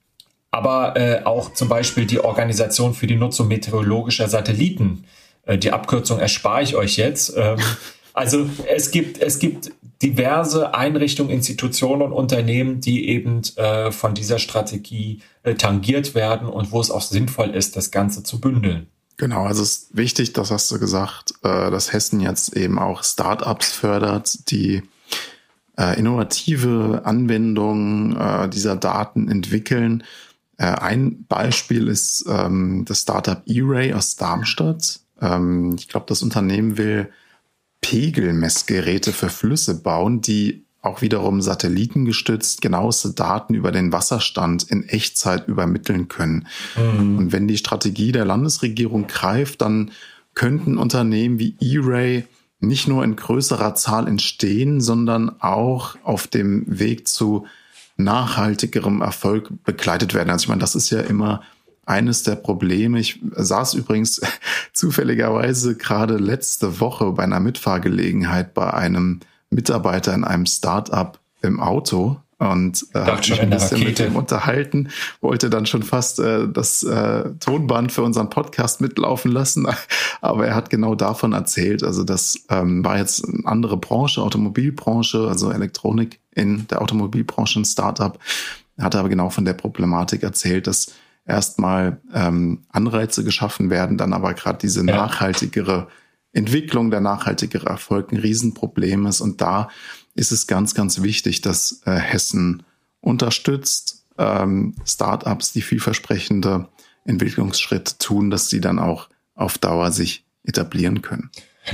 aber äh, auch zum Beispiel die Organisation für die Nutzung meteorologischer Satelliten. Äh, die Abkürzung erspare ich euch jetzt. Ähm, also es gibt, es gibt diverse Einrichtungen, Institutionen und Unternehmen, die eben äh, von dieser Strategie äh, tangiert werden und wo es auch sinnvoll ist, das Ganze zu bündeln. Genau, also es ist wichtig, das hast du gesagt, äh, dass Hessen jetzt eben auch Startups fördert, die äh, innovative Anwendungen äh, dieser Daten entwickeln. Äh, ein Beispiel ist ähm, das Startup E-Ray aus Darmstadt. Ähm, ich glaube, das Unternehmen will Pegelmessgeräte für Flüsse bauen, die auch wiederum satellitengestützt genaueste Daten über den Wasserstand in Echtzeit übermitteln können. Mhm. Und wenn die Strategie der Landesregierung greift, dann könnten Unternehmen wie E-Ray nicht nur in größerer Zahl entstehen, sondern auch auf dem Weg zu nachhaltigerem Erfolg begleitet werden. Also ich meine, das ist ja immer eines der Probleme. Ich saß übrigens zufälligerweise gerade letzte Woche bei einer Mitfahrgelegenheit bei einem Mitarbeiter in einem Start-up im Auto und äh, habe mich ein bisschen mit ihm unterhalten, wollte dann schon fast äh, das äh, Tonband für unseren Podcast mitlaufen lassen, aber er hat genau davon erzählt. Also das ähm, war jetzt eine andere Branche, Automobilbranche, also Elektronik in der Automobilbranche, ein Startup. Er hat aber genau von der Problematik erzählt, dass erstmal ähm, Anreize geschaffen werden, dann aber gerade diese ja. nachhaltigere Entwicklung, der nachhaltigere Erfolg ein Riesenproblem ist. Und da ist es ganz, ganz wichtig, dass äh, Hessen unterstützt, ähm, Startups, die vielversprechende Entwicklungsschritte tun, dass sie dann auch auf Dauer sich etablieren können.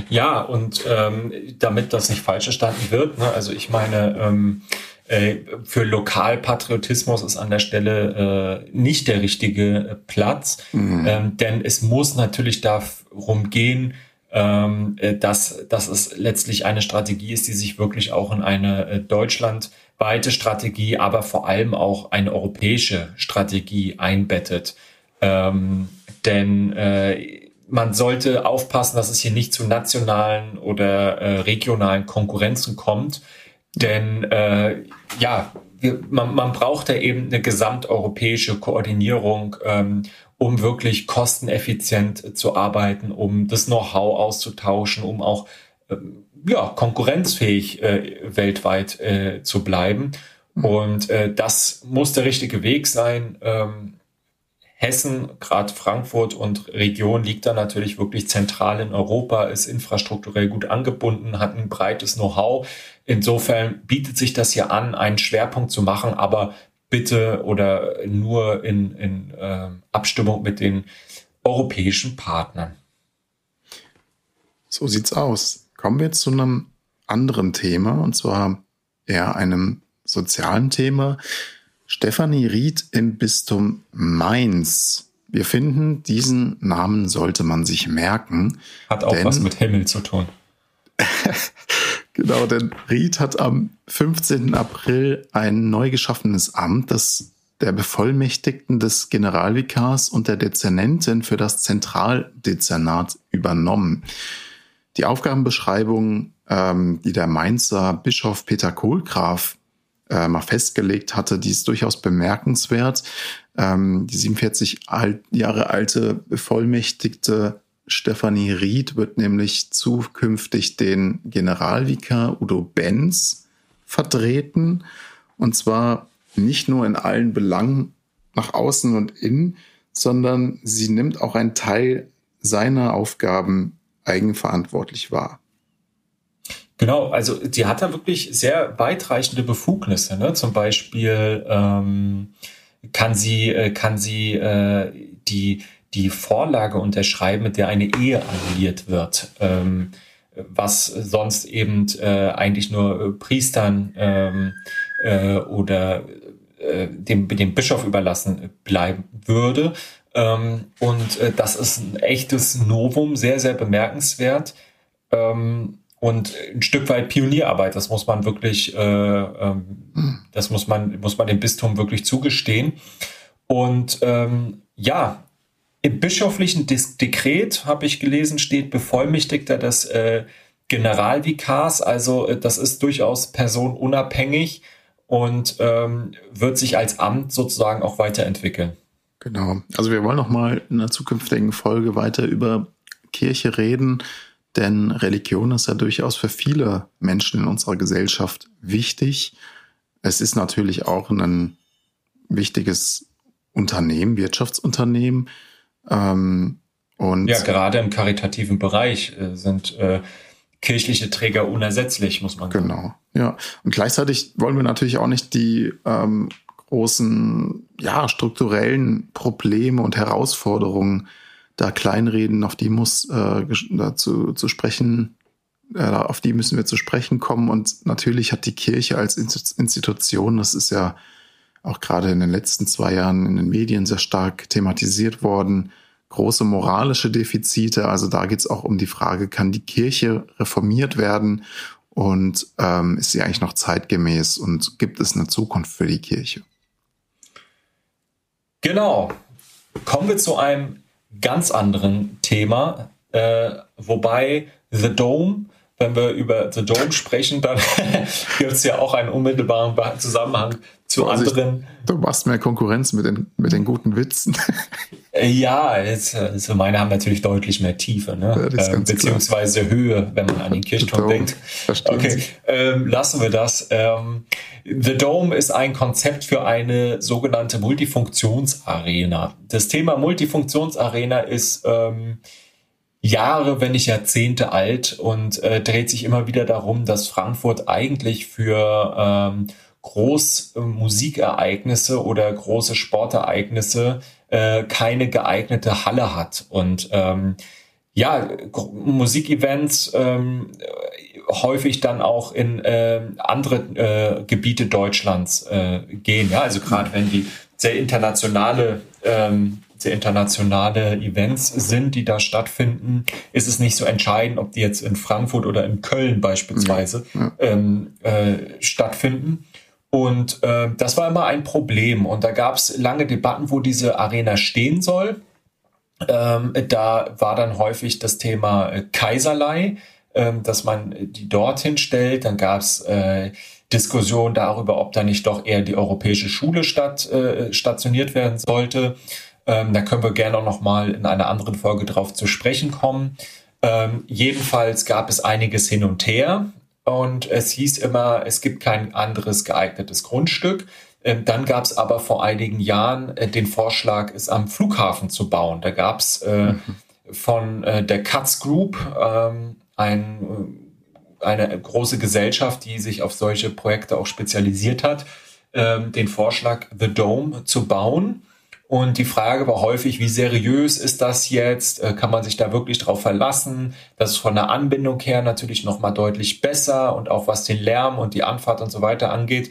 Ja, und ähm, damit das nicht falsch verstanden wird, ne, also ich meine, ähm, äh, für Lokalpatriotismus ist an der Stelle äh, nicht der richtige Platz, mhm. ähm, denn es muss natürlich darum gehen, ähm, äh, dass, dass es letztlich eine Strategie ist, die sich wirklich auch in eine äh, deutschlandweite Strategie, aber vor allem auch eine europäische Strategie einbettet. Ähm, denn äh, man sollte aufpassen, dass es hier nicht zu nationalen oder äh, regionalen Konkurrenzen kommt, denn äh, ja, wir, man, man braucht da eben eine gesamteuropäische Koordinierung, ähm, um wirklich kosteneffizient zu arbeiten, um das Know-how auszutauschen, um auch ähm, ja, konkurrenzfähig äh, weltweit äh, zu bleiben. Mhm. Und äh, das muss der richtige Weg sein. Ähm, Hessen, gerade Frankfurt und Region liegt da natürlich wirklich zentral in Europa, ist infrastrukturell gut angebunden, hat ein breites Know-how. Insofern bietet sich das hier an, einen Schwerpunkt zu machen, aber bitte oder nur in, in äh, Abstimmung mit den europäischen Partnern. So sieht's aus. Kommen wir zu einem anderen Thema und zwar eher einem sozialen Thema. Stefanie Ried im Bistum Mainz. Wir finden, diesen Namen sollte man sich merken. Hat auch was mit Himmel zu tun. genau, denn Ried hat am 15. April ein neu geschaffenes Amt, das der Bevollmächtigten des Generalvikars und der Dezernentin für das Zentraldezernat übernommen. Die Aufgabenbeschreibung, ähm, die der Mainzer Bischof Peter Kohlgraf äh, mal festgelegt hatte, die ist durchaus bemerkenswert. Ähm, die 47 alt, Jahre alte Bevollmächtigte Stefanie Ried wird nämlich zukünftig den Generalvikar Udo Benz vertreten. Und zwar nicht nur in allen Belangen nach außen und innen, sondern sie nimmt auch einen Teil seiner Aufgaben eigenverantwortlich wahr. Genau, also die hat da wirklich sehr weitreichende Befugnisse. Ne? Zum Beispiel ähm, kann sie, äh, kann sie äh, die, die Vorlage unterschreiben, mit der eine Ehe annulliert wird. Ähm, was sonst eben äh, eigentlich nur äh, Priestern ähm, äh, oder äh, dem, dem Bischof überlassen bleiben würde. Ähm, und äh, das ist ein echtes Novum, sehr, sehr bemerkenswert. Ähm, und ein Stück weit Pionierarbeit. Das muss man wirklich, äh, ähm, das muss man, muss man dem Bistum wirklich zugestehen. Und ähm, ja, im bischöflichen Dekret, habe ich gelesen, steht Bevollmächtigter des äh, Generalvikars. Also äh, das ist durchaus personenunabhängig und ähm, wird sich als Amt sozusagen auch weiterentwickeln. Genau. Also wir wollen noch mal in einer zukünftigen Folge weiter über Kirche reden, denn Religion ist ja durchaus für viele Menschen in unserer Gesellschaft wichtig. Es ist natürlich auch ein wichtiges Unternehmen, Wirtschaftsunternehmen. Ähm, und ja, gerade im karitativen Bereich äh, sind äh, kirchliche Träger unersetzlich, muss man sagen. Genau, ja. Und gleichzeitig wollen wir natürlich auch nicht die ähm, großen, ja, strukturellen Probleme und Herausforderungen da kleinreden, auf die muss äh, dazu zu sprechen, äh, auf die müssen wir zu sprechen kommen. Und natürlich hat die Kirche als Institution, das ist ja auch gerade in den letzten zwei Jahren in den Medien sehr stark thematisiert worden, große moralische Defizite. Also da geht es auch um die Frage, kann die Kirche reformiert werden und ähm, ist sie eigentlich noch zeitgemäß und gibt es eine Zukunft für die Kirche? Genau. Kommen wir zu einem ganz anderen Thema, äh, wobei The Dome, wenn wir über The Dome sprechen, dann gibt es ja auch einen unmittelbaren Zusammenhang zu also anderen. Ich, du machst mehr Konkurrenz mit den, mit den guten Witzen. Äh, ja, jetzt, also meine haben natürlich deutlich mehr Tiefe, ne? Ja, ähm, beziehungsweise klar. Höhe, wenn man an den Kirchturm denkt. Okay, ähm, lassen wir das. Ähm, The Dome ist ein Konzept für eine sogenannte Multifunktionsarena. Das Thema Multifunktionsarena ist ähm, Jahre, wenn nicht Jahrzehnte alt und äh, dreht sich immer wieder darum, dass Frankfurt eigentlich für ähm, Großmusikereignisse oder große Sportereignisse äh, keine geeignete Halle hat. Und ähm, ja, Musikevents ähm, häufig dann auch in äh, andere äh, Gebiete Deutschlands äh, gehen. Ja, also gerade wenn die sehr internationale ähm, sehr internationale Events sind, die da stattfinden, ist es nicht so entscheidend, ob die jetzt in Frankfurt oder in Köln beispielsweise ja, ja. Ähm, äh, stattfinden. Und äh, das war immer ein Problem. Und da gab es lange Debatten, wo diese Arena stehen soll. Ähm, da war dann häufig das Thema Kaiserlei, äh, dass man die dorthin stellt. Dann gab es äh, Diskussionen darüber, ob da nicht doch eher die europäische Schule statt, äh, stationiert werden sollte. Ähm, da können wir gerne auch noch mal in einer anderen Folge drauf zu sprechen kommen. Ähm, jedenfalls gab es einiges hin und her. Und es hieß immer, es gibt kein anderes geeignetes Grundstück. Ähm, dann gab es aber vor einigen Jahren äh, den Vorschlag, es am Flughafen zu bauen. Da gab es äh, mhm. von äh, der Katz Group ähm, ein, eine große Gesellschaft, die sich auf solche Projekte auch spezialisiert hat, ähm, den Vorschlag, The Dome zu bauen. Und die Frage war häufig, wie seriös ist das jetzt? Äh, kann man sich da wirklich drauf verlassen? Das ist von der Anbindung her natürlich nochmal deutlich besser und auch was den Lärm und die Anfahrt und so weiter angeht,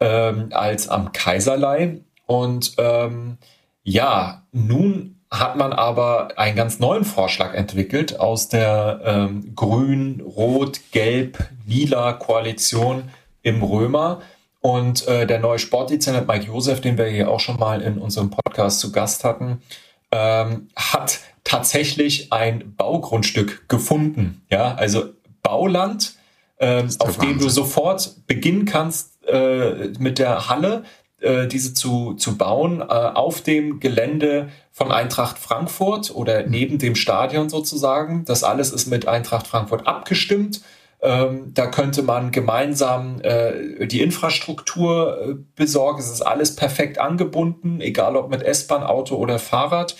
ähm, als am Kaiserlei. Und ähm, ja, nun hat man aber einen ganz neuen Vorschlag entwickelt aus der ähm, grün, rot, gelb, lila Koalition im Römer und äh, der neue Sportdezernent Mike Josef, den wir hier auch schon mal in unserem Podcast zu Gast hatten, ähm, hat tatsächlich ein Baugrundstück gefunden. Ja, also Bauland, ähm, auf dem du sofort beginnen kannst äh, mit der Halle, äh, diese zu, zu bauen, äh, auf dem Gelände von Eintracht Frankfurt oder neben dem Stadion sozusagen. Das alles ist mit Eintracht Frankfurt abgestimmt. Ähm, da könnte man gemeinsam äh, die Infrastruktur äh, besorgen. Es ist alles perfekt angebunden, egal ob mit S-Bahn, Auto oder Fahrrad.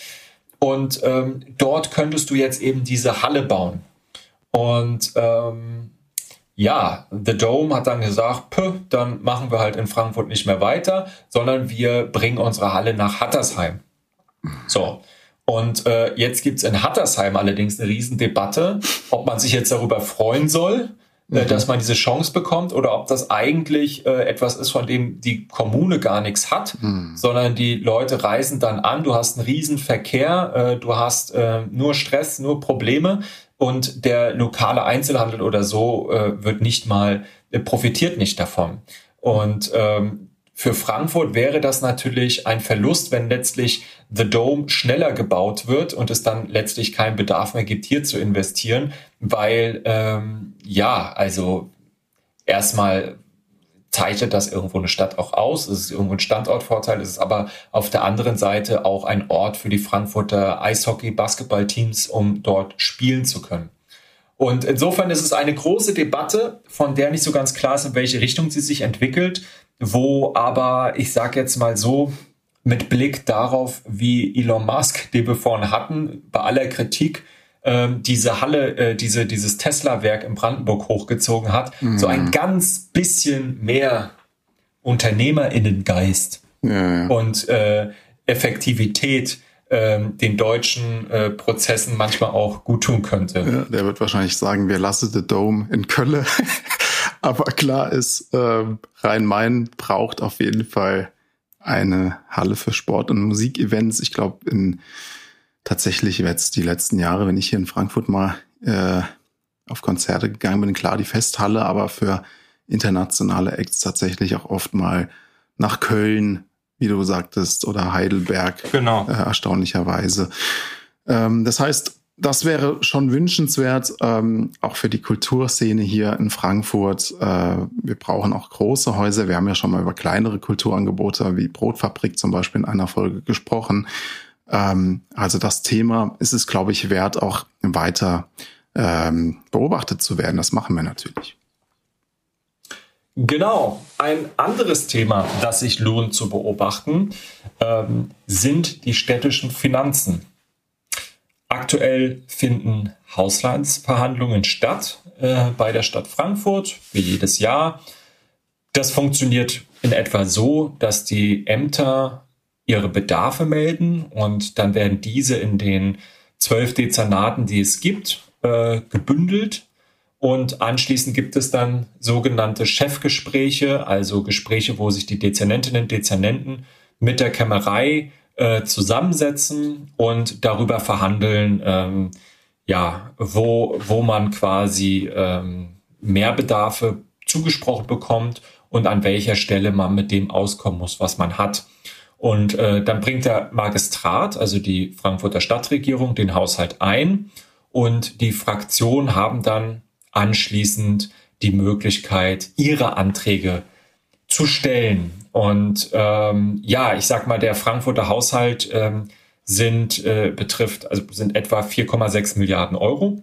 Und ähm, dort könntest du jetzt eben diese Halle bauen. Und ähm, ja, The Dome hat dann gesagt, Puh, dann machen wir halt in Frankfurt nicht mehr weiter, sondern wir bringen unsere Halle nach Hattersheim. So. Und äh, jetzt gibt's in Hattersheim allerdings eine Riesendebatte, ob man sich jetzt darüber freuen soll, äh, mhm. dass man diese Chance bekommt oder ob das eigentlich äh, etwas ist, von dem die Kommune gar nichts hat, mhm. sondern die Leute reisen dann an, du hast einen Riesenverkehr, äh, du hast äh, nur Stress, nur Probleme und der lokale Einzelhandel oder so äh, wird nicht mal, äh, profitiert nicht davon. Und ähm, Für Frankfurt wäre das natürlich ein Verlust, wenn letztlich The Dome schneller gebaut wird und es dann letztlich keinen Bedarf mehr gibt, hier zu investieren, weil ähm, ja, also erstmal zeichnet das irgendwo eine Stadt auch aus. Es ist irgendwo ein Standortvorteil. Es ist aber auf der anderen Seite auch ein Ort für die Frankfurter Eishockey-Basketballteams, um dort spielen zu können. Und insofern ist es eine große Debatte, von der nicht so ganz klar ist, in welche Richtung sie sich entwickelt, wo aber, ich sage jetzt mal so, mit Blick darauf, wie Elon Musk, den wir vorhin hatten, bei aller Kritik, ähm, diese Halle, äh, diese, dieses Tesla-Werk in Brandenburg hochgezogen hat, mhm. so ein mhm. ganz bisschen mehr UnternehmerInnengeist ja, ja. und äh, Effektivität äh, den deutschen äh, Prozessen manchmal auch gut tun könnte. Ja, der wird wahrscheinlich sagen, wir lassen the Dome in Köln. Aber klar ist, äh, Rhein-Main braucht auf jeden Fall eine Halle für Sport- und Musikevents. Ich glaube, in tatsächlich jetzt die letzten Jahre, wenn ich hier in Frankfurt mal äh, auf Konzerte gegangen bin, klar die Festhalle, aber für internationale Acts tatsächlich auch oft mal nach Köln, wie du sagtest, oder Heidelberg. Genau. Äh, erstaunlicherweise. Ähm, das heißt, das wäre schon wünschenswert, ähm, auch für die Kulturszene hier in Frankfurt. Äh, wir brauchen auch große Häuser. Wir haben ja schon mal über kleinere Kulturangebote wie Brotfabrik zum Beispiel in einer Folge gesprochen. Ähm, also das Thema ist es, glaube ich, wert, auch weiter ähm, beobachtet zu werden. Das machen wir natürlich. Genau. Ein anderes Thema, das sich lohnt zu beobachten, ähm, sind die städtischen Finanzen. Aktuell finden Haushaltsverhandlungen statt äh, bei der Stadt Frankfurt, wie jedes Jahr. Das funktioniert in etwa so, dass die Ämter ihre Bedarfe melden und dann werden diese in den zwölf Dezernaten, die es gibt, äh, gebündelt. Und anschließend gibt es dann sogenannte Chefgespräche, also Gespräche, wo sich die Dezernentinnen und Dezernenten mit der Kämmerei äh, zusammensetzen und darüber verhandeln, ähm, ja, wo, wo man quasi ähm, Mehrbedarfe zugesprochen bekommt und an welcher Stelle man mit dem auskommen muss, was man hat. Und äh, dann bringt der Magistrat, also die Frankfurter Stadtregierung, den Haushalt ein und die Fraktionen haben dann anschließend die Möglichkeit, ihre Anträge zu stellen. Und ähm, ja, ich sag mal, der Frankfurter Haushalt ähm, sind äh, betrifft, also sind etwa 4,6 Milliarden Euro.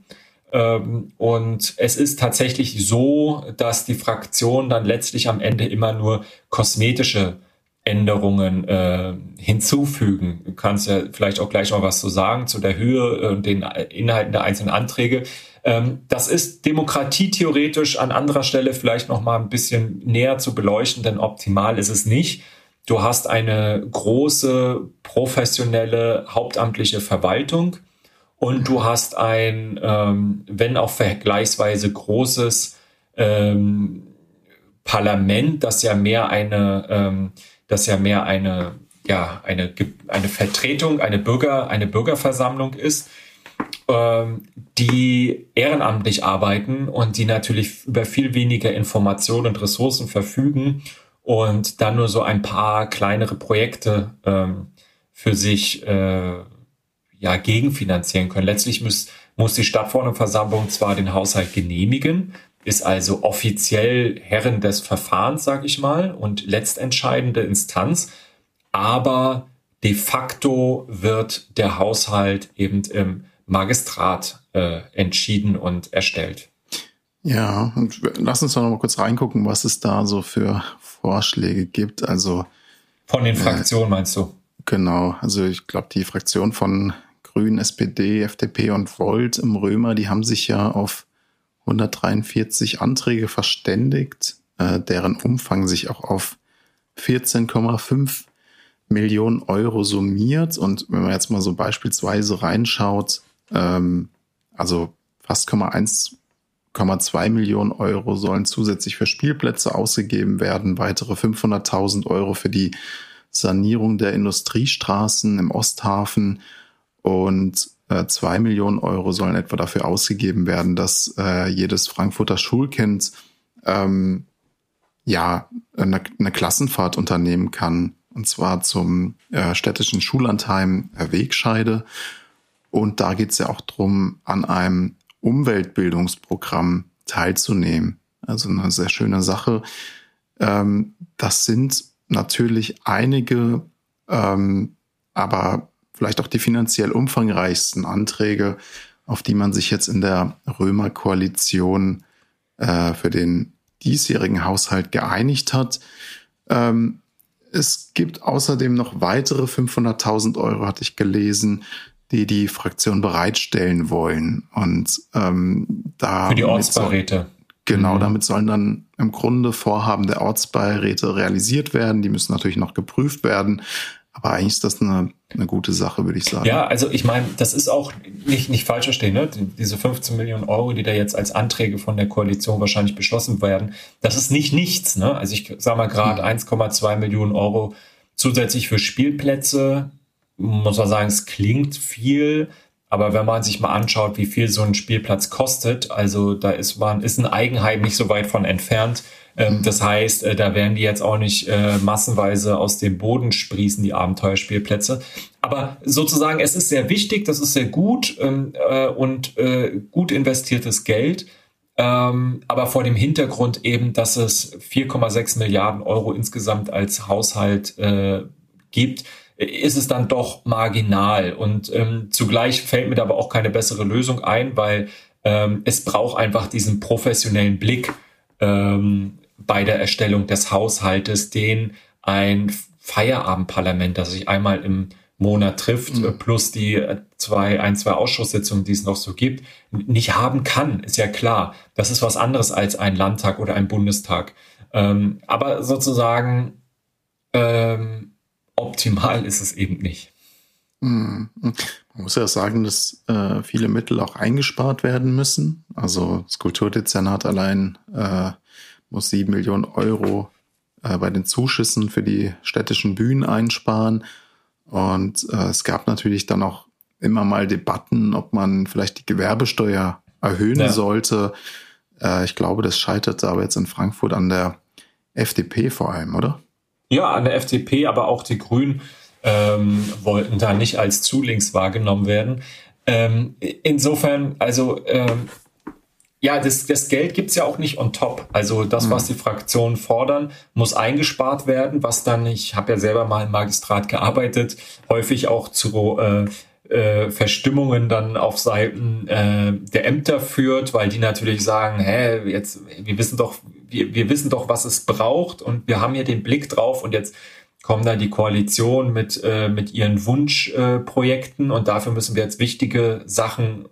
Ähm, und es ist tatsächlich so, dass die Fraktionen dann letztlich am Ende immer nur kosmetische Änderungen äh, hinzufügen. Du kannst ja vielleicht auch gleich noch was zu sagen zu der Höhe und den Inhalten der einzelnen Anträge. Ähm, das ist demokratietheoretisch an anderer Stelle vielleicht noch mal ein bisschen näher zu beleuchten, denn optimal ist es nicht. Du hast eine große professionelle hauptamtliche Verwaltung und du hast ein, ähm, wenn auch vergleichsweise großes ähm, Parlament, das ja mehr eine das ja mehr eine, ja, eine, eine Vertretung, eine Bürger, eine Bürgerversammlung ist, die ehrenamtlich arbeiten und die natürlich über viel weniger Informationen und Ressourcen verfügen und dann nur so ein paar kleinere Projekte ähm, für sich äh, ja gegenfinanzieren können. Letztlich muss, muss die Stadtverordnetenversammlung zwar den Haushalt genehmigen, ist also offiziell Herren des Verfahrens, sage ich mal, und letztentscheidende Instanz. Aber de facto wird der Haushalt eben im Magistrat äh, entschieden und erstellt. Ja, und lass uns doch noch mal kurz reingucken, was es da so für Vorschläge gibt. Also von den äh, Fraktionen äh, meinst du? Genau, also ich glaube, die Fraktion von Grünen, SPD, FDP und Volt im Römer, die haben sich ja auf 143 Anträge verständigt, äh, deren Umfang sich auch auf 14,5 Millionen Euro summiert. Und wenn man jetzt mal so beispielsweise reinschaut, ähm, also fast 1,2 Millionen Euro sollen zusätzlich für Spielplätze ausgegeben werden, weitere 500.000 Euro für die Sanierung der Industriestraßen im Osthafen und äh, zwei Millionen Euro sollen etwa dafür ausgegeben werden, dass äh, jedes Frankfurter Schulkind ähm, ja eine, eine Klassenfahrt unternehmen kann. Und zwar zum äh, städtischen Schullandheim Wegscheide. Und da geht es ja auch darum, an einem Umweltbildungsprogramm teilzunehmen. Also eine sehr schöne Sache. Ähm, das sind natürlich einige, ähm, aber vielleicht auch die finanziell umfangreichsten Anträge, auf die man sich jetzt in der Römer-Koalition äh, für den diesjährigen Haushalt geeinigt hat. Ähm, es gibt außerdem noch weitere 500.000 Euro, hatte ich gelesen, die die Fraktion bereitstellen wollen. Und ähm, da für die Ortsbeiräte. Genau, mhm. damit sollen dann im Grunde Vorhaben der Ortsbeiräte realisiert werden. Die müssen natürlich noch geprüft werden. Aber eigentlich ist das eine, eine gute Sache, würde ich sagen. Ja, also ich meine, das ist auch nicht, nicht falsch verstehen, ne? Diese 15 Millionen Euro, die da jetzt als Anträge von der Koalition wahrscheinlich beschlossen werden, das ist nicht nichts. Ne? Also ich sage mal gerade hm. 1,2 Millionen Euro zusätzlich für Spielplätze. Muss man sagen, es klingt viel, aber wenn man sich mal anschaut, wie viel so ein Spielplatz kostet, also da ist man, ist ein Eigenheim nicht so weit von entfernt. Ähm, das heißt, äh, da werden die jetzt auch nicht äh, massenweise aus dem Boden sprießen, die Abenteuerspielplätze. Aber sozusagen, es ist sehr wichtig, das ist sehr gut ähm, äh, und äh, gut investiertes Geld. Ähm, aber vor dem Hintergrund eben, dass es 4,6 Milliarden Euro insgesamt als Haushalt äh, gibt, ist es dann doch marginal. Und ähm, zugleich fällt mir da aber auch keine bessere Lösung ein, weil ähm, es braucht einfach diesen professionellen Blick ähm, bei der Erstellung des Haushaltes, den ein Feierabendparlament, das sich einmal im Monat trifft, mhm. plus die zwei, ein, zwei Ausschusssitzungen, die es noch so gibt, nicht haben kann, ist ja klar. Das ist was anderes als ein Landtag oder ein Bundestag. Ähm, aber sozusagen ähm, optimal ist es eben nicht. Mhm. Man muss ja sagen, dass äh, viele Mittel auch eingespart werden müssen. Also das Kulturdezernat allein äh, muss sieben Millionen Euro äh, bei den Zuschüssen für die städtischen Bühnen einsparen. Und äh, es gab natürlich dann auch immer mal Debatten, ob man vielleicht die Gewerbesteuer erhöhen ja. sollte. Äh, ich glaube, das scheiterte aber jetzt in Frankfurt an der FDP vor allem, oder? Ja, an der FDP, aber auch die Grünen ähm, wollten da nicht als zu links wahrgenommen werden. Ähm, insofern, also ähm, ja, das, das Geld gibt es ja auch nicht on top. Also das, was mhm. die Fraktionen fordern, muss eingespart werden, was dann, ich habe ja selber mal im Magistrat gearbeitet, häufig auch zu äh, äh, Verstimmungen dann auf Seiten äh, der Ämter führt, weil die natürlich sagen, hä, jetzt, wir wissen doch, wir, wir wissen doch, was es braucht und wir haben hier den Blick drauf und jetzt kommen da die Koalition mit, äh, mit ihren Wunschprojekten äh, und dafür müssen wir jetzt wichtige Sachen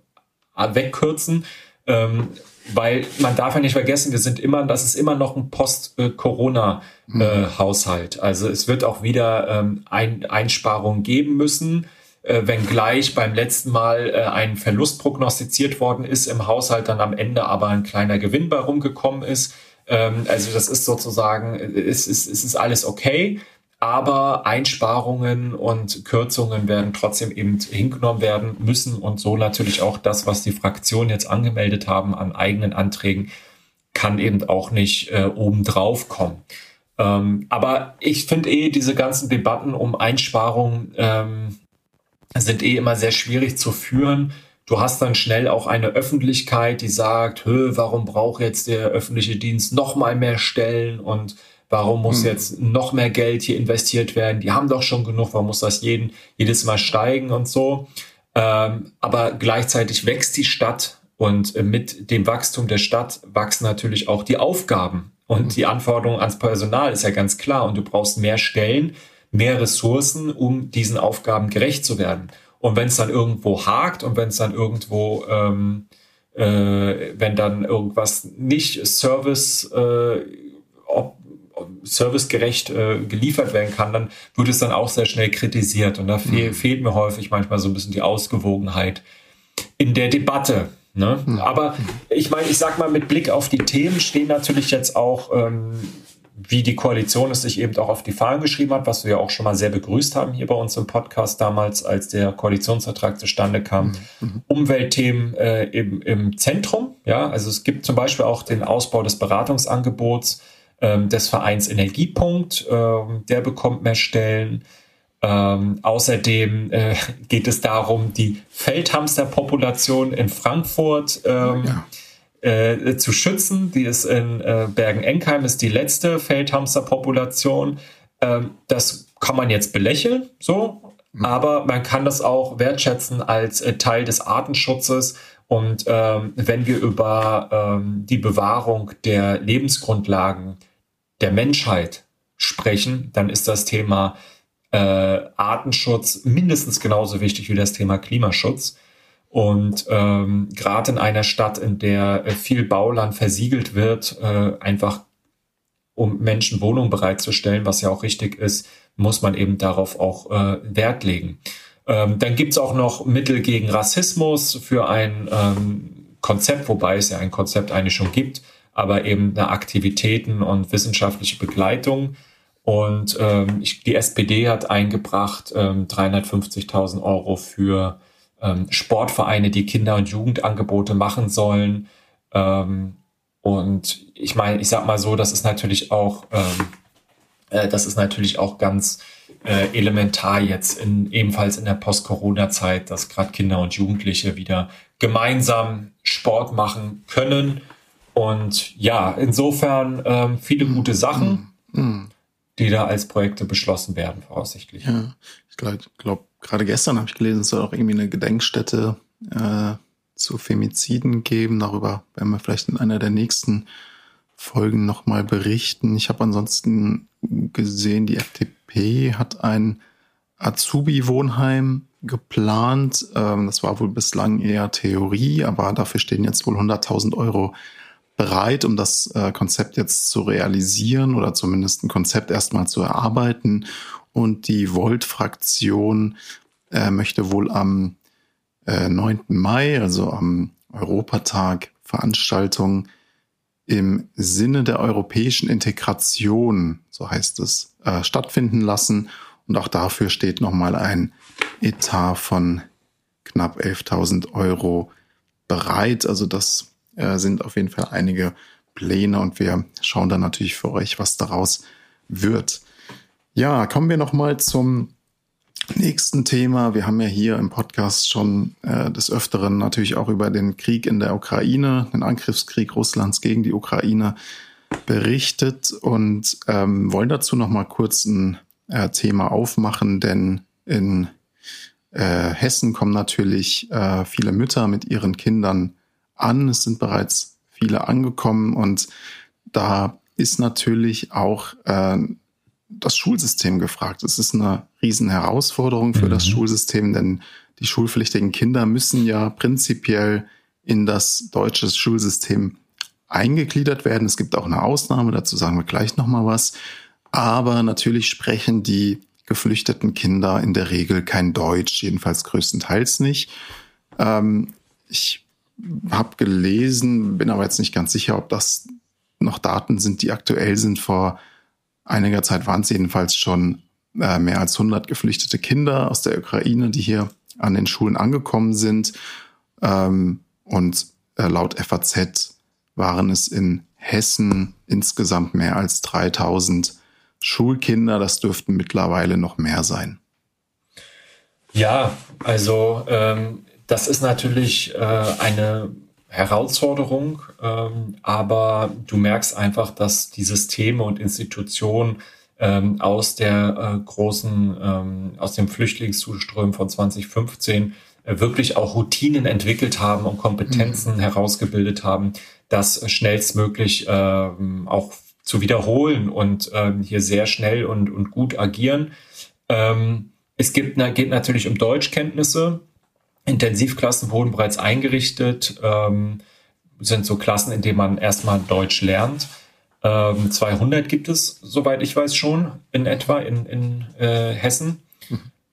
wegkürzen. Ähm, weil man darf ja nicht vergessen, wir sind immer, das ist immer noch ein Post-Corona-Haushalt. Äh, also es wird auch wieder ähm, ein, Einsparungen geben müssen, äh, wenngleich beim letzten Mal äh, ein Verlust prognostiziert worden ist im Haushalt, dann am Ende aber ein kleiner Gewinn bei rumgekommen ist. Ähm, also das ist sozusagen, es ist, es ist alles okay aber Einsparungen und Kürzungen werden trotzdem eben hingenommen werden müssen und so natürlich auch das, was die Fraktionen jetzt angemeldet haben an eigenen Anträgen, kann eben auch nicht äh, obendrauf kommen. Ähm, aber ich finde eh, diese ganzen Debatten um Einsparungen ähm, sind eh immer sehr schwierig zu führen. Du hast dann schnell auch eine Öffentlichkeit, die sagt, warum braucht jetzt der öffentliche Dienst noch mal mehr Stellen und Warum muss hm. jetzt noch mehr Geld hier investiert werden? Die haben doch schon genug. Warum muss das jeden, jedes Mal steigen und so? Ähm, aber gleichzeitig wächst die Stadt und äh, mit dem Wachstum der Stadt wachsen natürlich auch die Aufgaben und die Anforderungen ans Personal ist ja ganz klar. Und du brauchst mehr Stellen, mehr Ressourcen, um diesen Aufgaben gerecht zu werden. Und wenn es dann irgendwo hakt und wenn es dann irgendwo ähm, äh, wenn dann irgendwas nicht Service äh, servicegerecht äh, geliefert werden kann, dann wird es dann auch sehr schnell kritisiert. Und da fehl, mhm. fehlt mir häufig manchmal so ein bisschen die Ausgewogenheit in der Debatte. Ne? Mhm. Aber ich meine, ich sag mal, mit Blick auf die Themen stehen natürlich jetzt auch, ähm, wie die Koalition es sich eben auch auf die Fahnen geschrieben hat, was wir ja auch schon mal sehr begrüßt haben hier bei uns im Podcast damals, als der Koalitionsvertrag zustande kam. Mhm. mhm. Umweltthemen äh, im, im Zentrum. Ja, also es gibt zum Beispiel auch den Ausbau des Beratungsangebots ähm, des Vereins Energiepunkt, ähm, der bekommt mehr Stellen. Ähm, außerdem äh, geht es darum, die Feldhamsterpopulation in Frankfurt ähm, ja. Äh, zu schützen. Die ist in äh, Bergen-Enkheim, ist die letzte Feldhamsterpopulation. Ähm, das kann man jetzt belächeln, so, mhm. aber man kann das auch wertschätzen als äh, Teil des Artenschutzes. Und ähm, wenn wir über ähm, die Bewahrung der Lebensgrundlagen der Menschheit sprechen, dann ist das Thema äh, Artenschutz mindestens genauso wichtig wie das Thema Klimaschutz. Und ähm, gerade in einer Stadt, in der äh, viel Bauland versiegelt wird, äh, einfach um Menschen Wohnungen bereitzustellen, was ja auch richtig ist, muss man eben darauf auch äh, Wert legen. Ähm, dann gibt's auch noch Mittel gegen Rassismus für ein ähm, Konzept, wobei es ja ein Konzept eigentlich schon gibt, aber eben eine Aktivitäten und wissenschaftliche Begleitung. Und ähm, ich, die SPD hat eingebracht ähm, 350.000 Euro für ähm, Sportvereine, die Kinder- und Jugendangebote machen sollen. Ähm, und ich meine, ich sag mal so, das ist natürlich auch, ähm, äh, das ist natürlich auch ganz äh, elementar jetzt in, ebenfalls in der Post-Corona-Zeit, dass gerade Kinder und Jugendliche wieder gemeinsam Sport machen können. Und ja, insofern ähm, viele gute Sachen. Mm die da als Projekte beschlossen werden, voraussichtlich. Ja, ich glaube, glaub, gerade gestern habe ich gelesen, es soll auch irgendwie eine Gedenkstätte äh, zu Femiziden geben. Darüber werden wir vielleicht in einer der nächsten Folgen nochmal berichten. Ich habe ansonsten gesehen, die FDP hat ein Azubi-Wohnheim geplant. Ähm, das war wohl bislang eher Theorie, aber dafür stehen jetzt wohl 100.000 Euro bereit, um das äh, Konzept jetzt zu realisieren oder zumindest ein Konzept erstmal zu erarbeiten. Und die Volt-Fraktion äh, möchte wohl am äh, 9. Mai, also am Europatag, Veranstaltungen im Sinne der europäischen Integration, so heißt es, äh, stattfinden lassen. Und auch dafür steht nochmal ein Etat von knapp 11.000 Euro bereit. Also das äh, sind auf jeden Fall einige Pläne und wir schauen dann natürlich für euch, was daraus wird. Ja, kommen wir nochmal zum nächsten Thema. Wir haben ja hier im Podcast schon äh, des Öfteren natürlich auch über den Krieg in der Ukraine, den Angriffskrieg Russlands gegen die Ukraine berichtet und ähm, wollen dazu nochmal kurz ein äh, Thema aufmachen, denn in äh, Hessen kommen natürlich äh, viele Mütter mit ihren Kindern an. Es sind bereits viele angekommen und da ist natürlich auch äh, das Schulsystem gefragt. Es ist eine riesen Herausforderung für mhm. das Schulsystem, denn die schulpflichtigen Kinder müssen ja prinzipiell in das deutsche Schulsystem eingegliedert werden. Es gibt auch eine Ausnahme, dazu sagen wir gleich nochmal was. Aber natürlich sprechen die geflüchteten Kinder in der Regel kein Deutsch, jedenfalls größtenteils nicht. Ähm, ich habe gelesen, bin aber jetzt nicht ganz sicher, ob das noch Daten sind, die aktuell sind. Vor einiger Zeit waren es jedenfalls schon äh, mehr als 100 geflüchtete Kinder aus der Ukraine, die hier an den Schulen angekommen sind. Ähm, und äh, laut FAZ waren es in Hessen insgesamt mehr als 3000 Schulkinder. Das dürften mittlerweile noch mehr sein. Ja, also ähm, das ist natürlich äh, eine Herausforderung, ähm, aber du merkst einfach, dass die Systeme und Institutionen ähm, aus der äh, großen, ähm, aus dem Flüchtlingszuströmen von 2015 äh, wirklich auch Routinen entwickelt haben und Kompetenzen mhm. herausgebildet haben, das schnellstmöglich ähm, auch zu wiederholen und ähm, hier sehr schnell und, und gut agieren. Ähm, es gibt, geht natürlich um Deutschkenntnisse. Intensivklassen wurden bereits eingerichtet, ähm, sind so Klassen, in denen man erstmal Deutsch lernt. Ähm, 200 gibt es, soweit ich weiß, schon in etwa in, in äh, Hessen.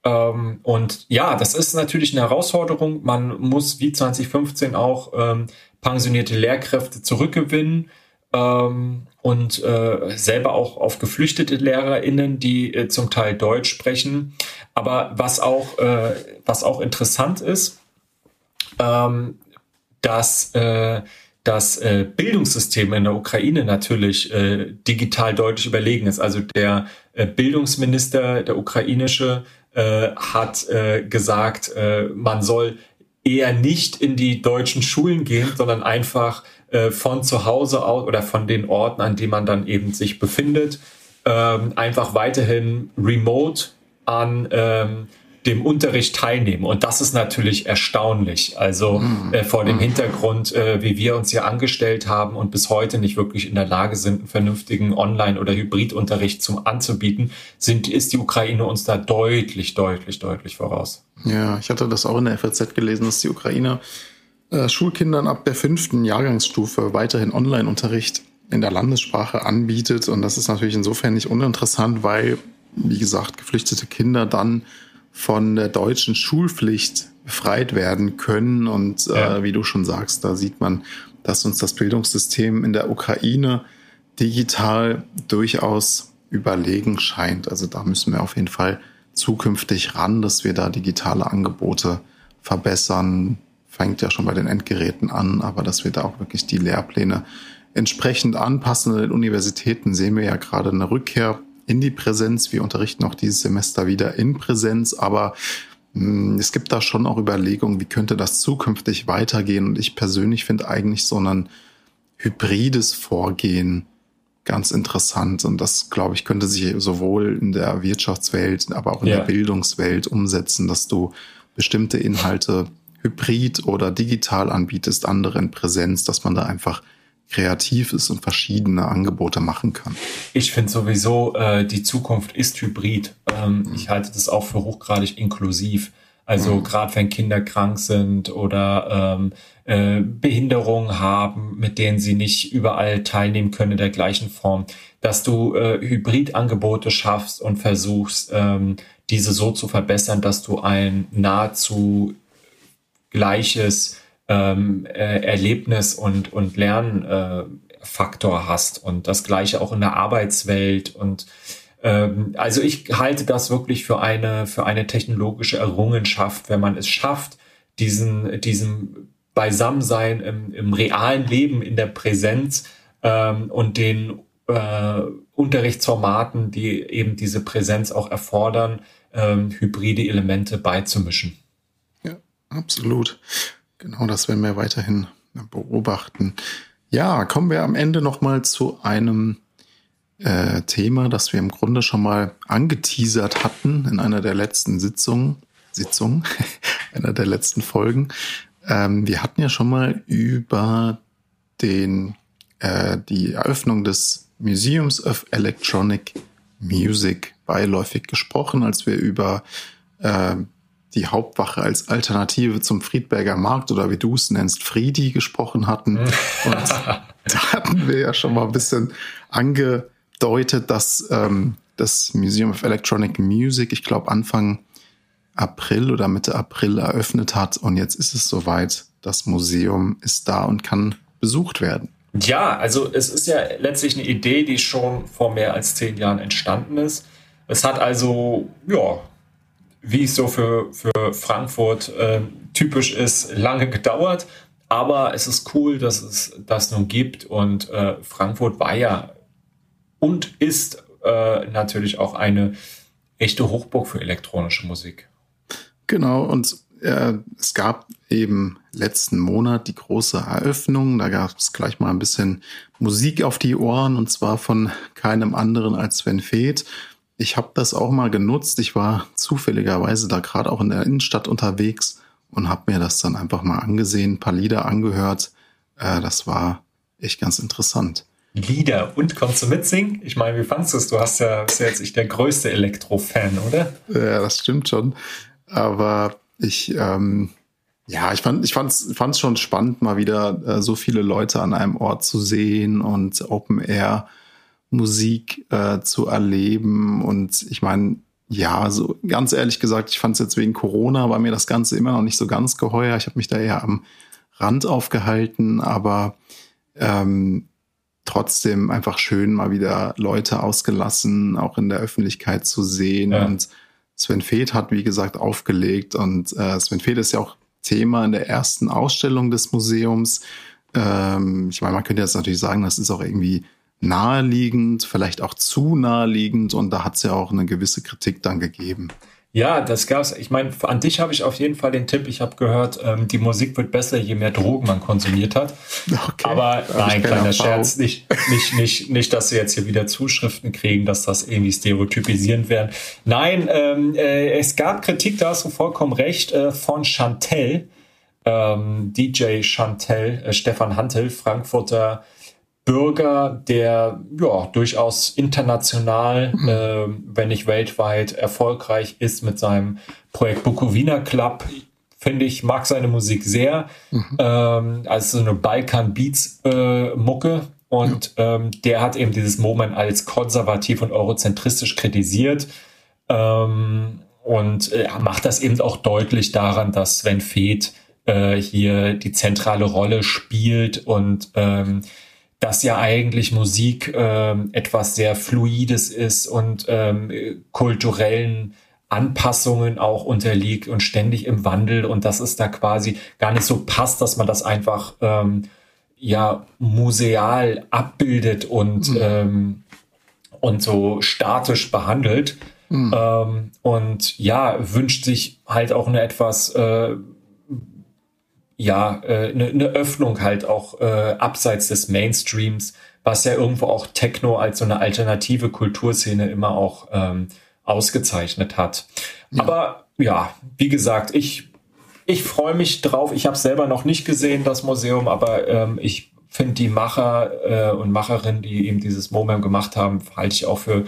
Ähm, und ja, das ist natürlich eine Herausforderung. Man muss wie 2015 auch ähm, pensionierte Lehrkräfte zurückgewinnen ähm, und äh, selber auch auf geflüchtete LehrerInnen, die äh, zum Teil Deutsch sprechen. Aber was auch, äh, was auch interessant ist, ähm, dass äh, das äh, Bildungssystem in der Ukraine natürlich äh, digital deutlich überlegen ist. Also der äh, Bildungsminister, der ukrainische, äh, hat äh, gesagt, äh, man soll eher nicht in die deutschen Schulen gehen, sondern einfach äh, von zu Hause aus oder von den Orten, an denen man dann eben sich befindet, ähm, einfach weiterhin remote an ähm, dem Unterricht teilnehmen. Und das ist natürlich erstaunlich. Also mhm. äh, vor dem mhm. Hintergrund, äh, wie wir uns hier angestellt haben und bis heute nicht wirklich in der Lage sind, einen vernünftigen Online- oder Hybridunterricht zum anzubieten, sind, ist die Ukraine uns da deutlich, deutlich, deutlich voraus. Ja, ich hatte das auch in der FAZ gelesen, dass die Ukraine äh, Schulkindern ab der fünften Jahrgangsstufe weiterhin Online-Unterricht in der Landessprache anbietet. Und das ist natürlich insofern nicht uninteressant, weil, wie gesagt, geflüchtete Kinder dann von der deutschen Schulpflicht befreit werden können. Und äh, ja. äh, wie du schon sagst, da sieht man, dass uns das Bildungssystem in der Ukraine digital durchaus überlegen scheint. Also da müssen wir auf jeden Fall zukünftig ran, dass wir da digitale Angebote verbessern. Fängt ja schon bei den Endgeräten an, aber dass wir da auch wirklich die Lehrpläne entsprechend anpassen. An den Universitäten sehen wir ja gerade eine Rückkehr in die Präsenz. Wir unterrichten auch dieses Semester wieder in Präsenz, aber hm, es gibt da schon auch Überlegungen, wie könnte das zukünftig weitergehen. Und ich persönlich finde eigentlich so ein hybrides Vorgehen ganz interessant. Und das, glaube ich, könnte sich sowohl in der Wirtschaftswelt, aber auch in ja. der Bildungswelt umsetzen, dass du bestimmte Inhalte hybrid oder digital anbietest, andere in Präsenz, dass man da einfach kreativ ist und verschiedene Angebote machen kann. Ich finde sowieso, äh, die Zukunft ist hybrid. Ähm, mhm. Ich halte das auch für hochgradig inklusiv. Also mhm. gerade wenn Kinder krank sind oder ähm, äh, Behinderungen haben, mit denen sie nicht überall teilnehmen können in der gleichen Form, dass du äh, Hybridangebote schaffst und versuchst, ähm, diese so zu verbessern, dass du ein nahezu gleiches ähm, äh, Erlebnis und, und Lernfaktor äh, hast und das gleiche auch in der Arbeitswelt und ähm, also ich halte das wirklich für eine, für eine technologische Errungenschaft, wenn man es schafft, diesen, diesen Beisammensein im, im realen Leben, in der Präsenz ähm, und den äh, Unterrichtsformaten, die eben diese Präsenz auch erfordern, ähm, hybride Elemente beizumischen. Absolut. Genau, das werden wir weiterhin beobachten. Ja, kommen wir am Ende nochmal zu einem äh, Thema, das wir im Grunde schon mal angeteasert hatten in einer der letzten Sitzungen, Sitzungen, einer der letzten Folgen. Ähm, wir hatten ja schon mal über den, äh, die Eröffnung des Museums of Electronic Music beiläufig gesprochen, als wir über äh, die Hauptwache als Alternative zum Friedberger Markt oder wie du es nennst, Friedi gesprochen hatten. Und da hatten wir ja schon mal ein bisschen angedeutet, dass ähm, das Museum of Electronic Music, ich glaube Anfang April oder Mitte April eröffnet hat. Und jetzt ist es soweit. Das Museum ist da und kann besucht werden. Ja, also es ist ja letztlich eine Idee, die schon vor mehr als zehn Jahren entstanden ist. Es hat also, ja, wie es so für, für Frankfurt äh, typisch ist, lange gedauert. Aber es ist cool, dass es das nun gibt. Und äh, Frankfurt war ja und ist äh, natürlich auch eine echte Hochburg für elektronische Musik. Genau, und äh, es gab eben letzten Monat die große Eröffnung. Da gab es gleich mal ein bisschen Musik auf die Ohren und zwar von keinem anderen als Sven Feth. Ich habe das auch mal genutzt. Ich war zufälligerweise da gerade auch in der Innenstadt unterwegs und habe mir das dann einfach mal angesehen, ein paar Lieder angehört. Äh, das war echt ganz interessant. Lieder und konntest du mitsingen? Ich meine, wie fandest du es? Du hast ja, bist ja jetzt nicht der größte Elektro-Fan, oder? Ja, das stimmt schon. Aber ich, ähm, ja, ich fand, ich fand's, fand's schon spannend, mal wieder äh, so viele Leute an einem Ort zu sehen und Open Air Musik äh, zu erleben. Und ich meine, ja, so ganz ehrlich gesagt, ich fand es jetzt wegen Corona, war mir das Ganze immer noch nicht so ganz geheuer. Ich habe mich da eher am Rand aufgehalten, aber ähm, trotzdem einfach schön, mal wieder Leute ausgelassen, auch in der Öffentlichkeit zu sehen. Ja. Und Sven Feth hat, wie gesagt, aufgelegt. Und äh, Sven Feth ist ja auch Thema in der ersten Ausstellung des Museums ähm, ich meine, man könnte jetzt natürlich sagen, das ist auch irgendwie naheliegend, vielleicht auch zu naheliegend und da hat es ja auch eine gewisse Kritik dann gegeben. Ja, das gab's. Ich meine, an dich habe ich auf jeden Fall den Tipp. Ich habe gehört, ähm, die Musik wird besser, je mehr Drogen man konsumiert hat. Okay, Aber nein, kleiner Scherz. Nicht, nicht, nicht, nicht, dass sie jetzt hier wieder Zuschriften kriegen, dass das irgendwie stereotypisierend werden. Nein, ähm, äh, es gab Kritik, da hast du vollkommen recht, äh, von Chantel, ähm, DJ Chantel, äh, Stefan Hantel, Frankfurter Bürger, der ja durchaus international, äh, wenn nicht weltweit erfolgreich ist mit seinem Projekt Bukowina Club. Finde ich, mag seine Musik sehr. Mhm. Ähm, also so eine Balkan Beats äh, Mucke. Und ja. ähm, der hat eben dieses Moment als konservativ und eurozentristisch kritisiert. Ähm, und äh, macht das eben auch deutlich daran, dass Sven Feth äh, hier die zentrale Rolle spielt und ähm, dass ja eigentlich Musik ähm, etwas sehr Fluides ist und ähm, kulturellen Anpassungen auch unterliegt und ständig im Wandel und dass es da quasi gar nicht so passt, dass man das einfach ähm, ja museal abbildet und mhm. ähm, und so statisch behandelt mhm. ähm, und ja wünscht sich halt auch eine etwas äh, ja, äh, eine, ne Öffnung halt auch äh, abseits des Mainstreams, was ja irgendwo auch Techno als so eine alternative Kulturszene immer auch ähm, ausgezeichnet hat. Ja. Aber ja, wie gesagt, ich, ich freue mich drauf. Ich habe selber noch nicht gesehen, das Museum, aber ähm, ich finde die Macher äh, und Macherinnen, die eben dieses Moment gemacht haben, halte ich auch für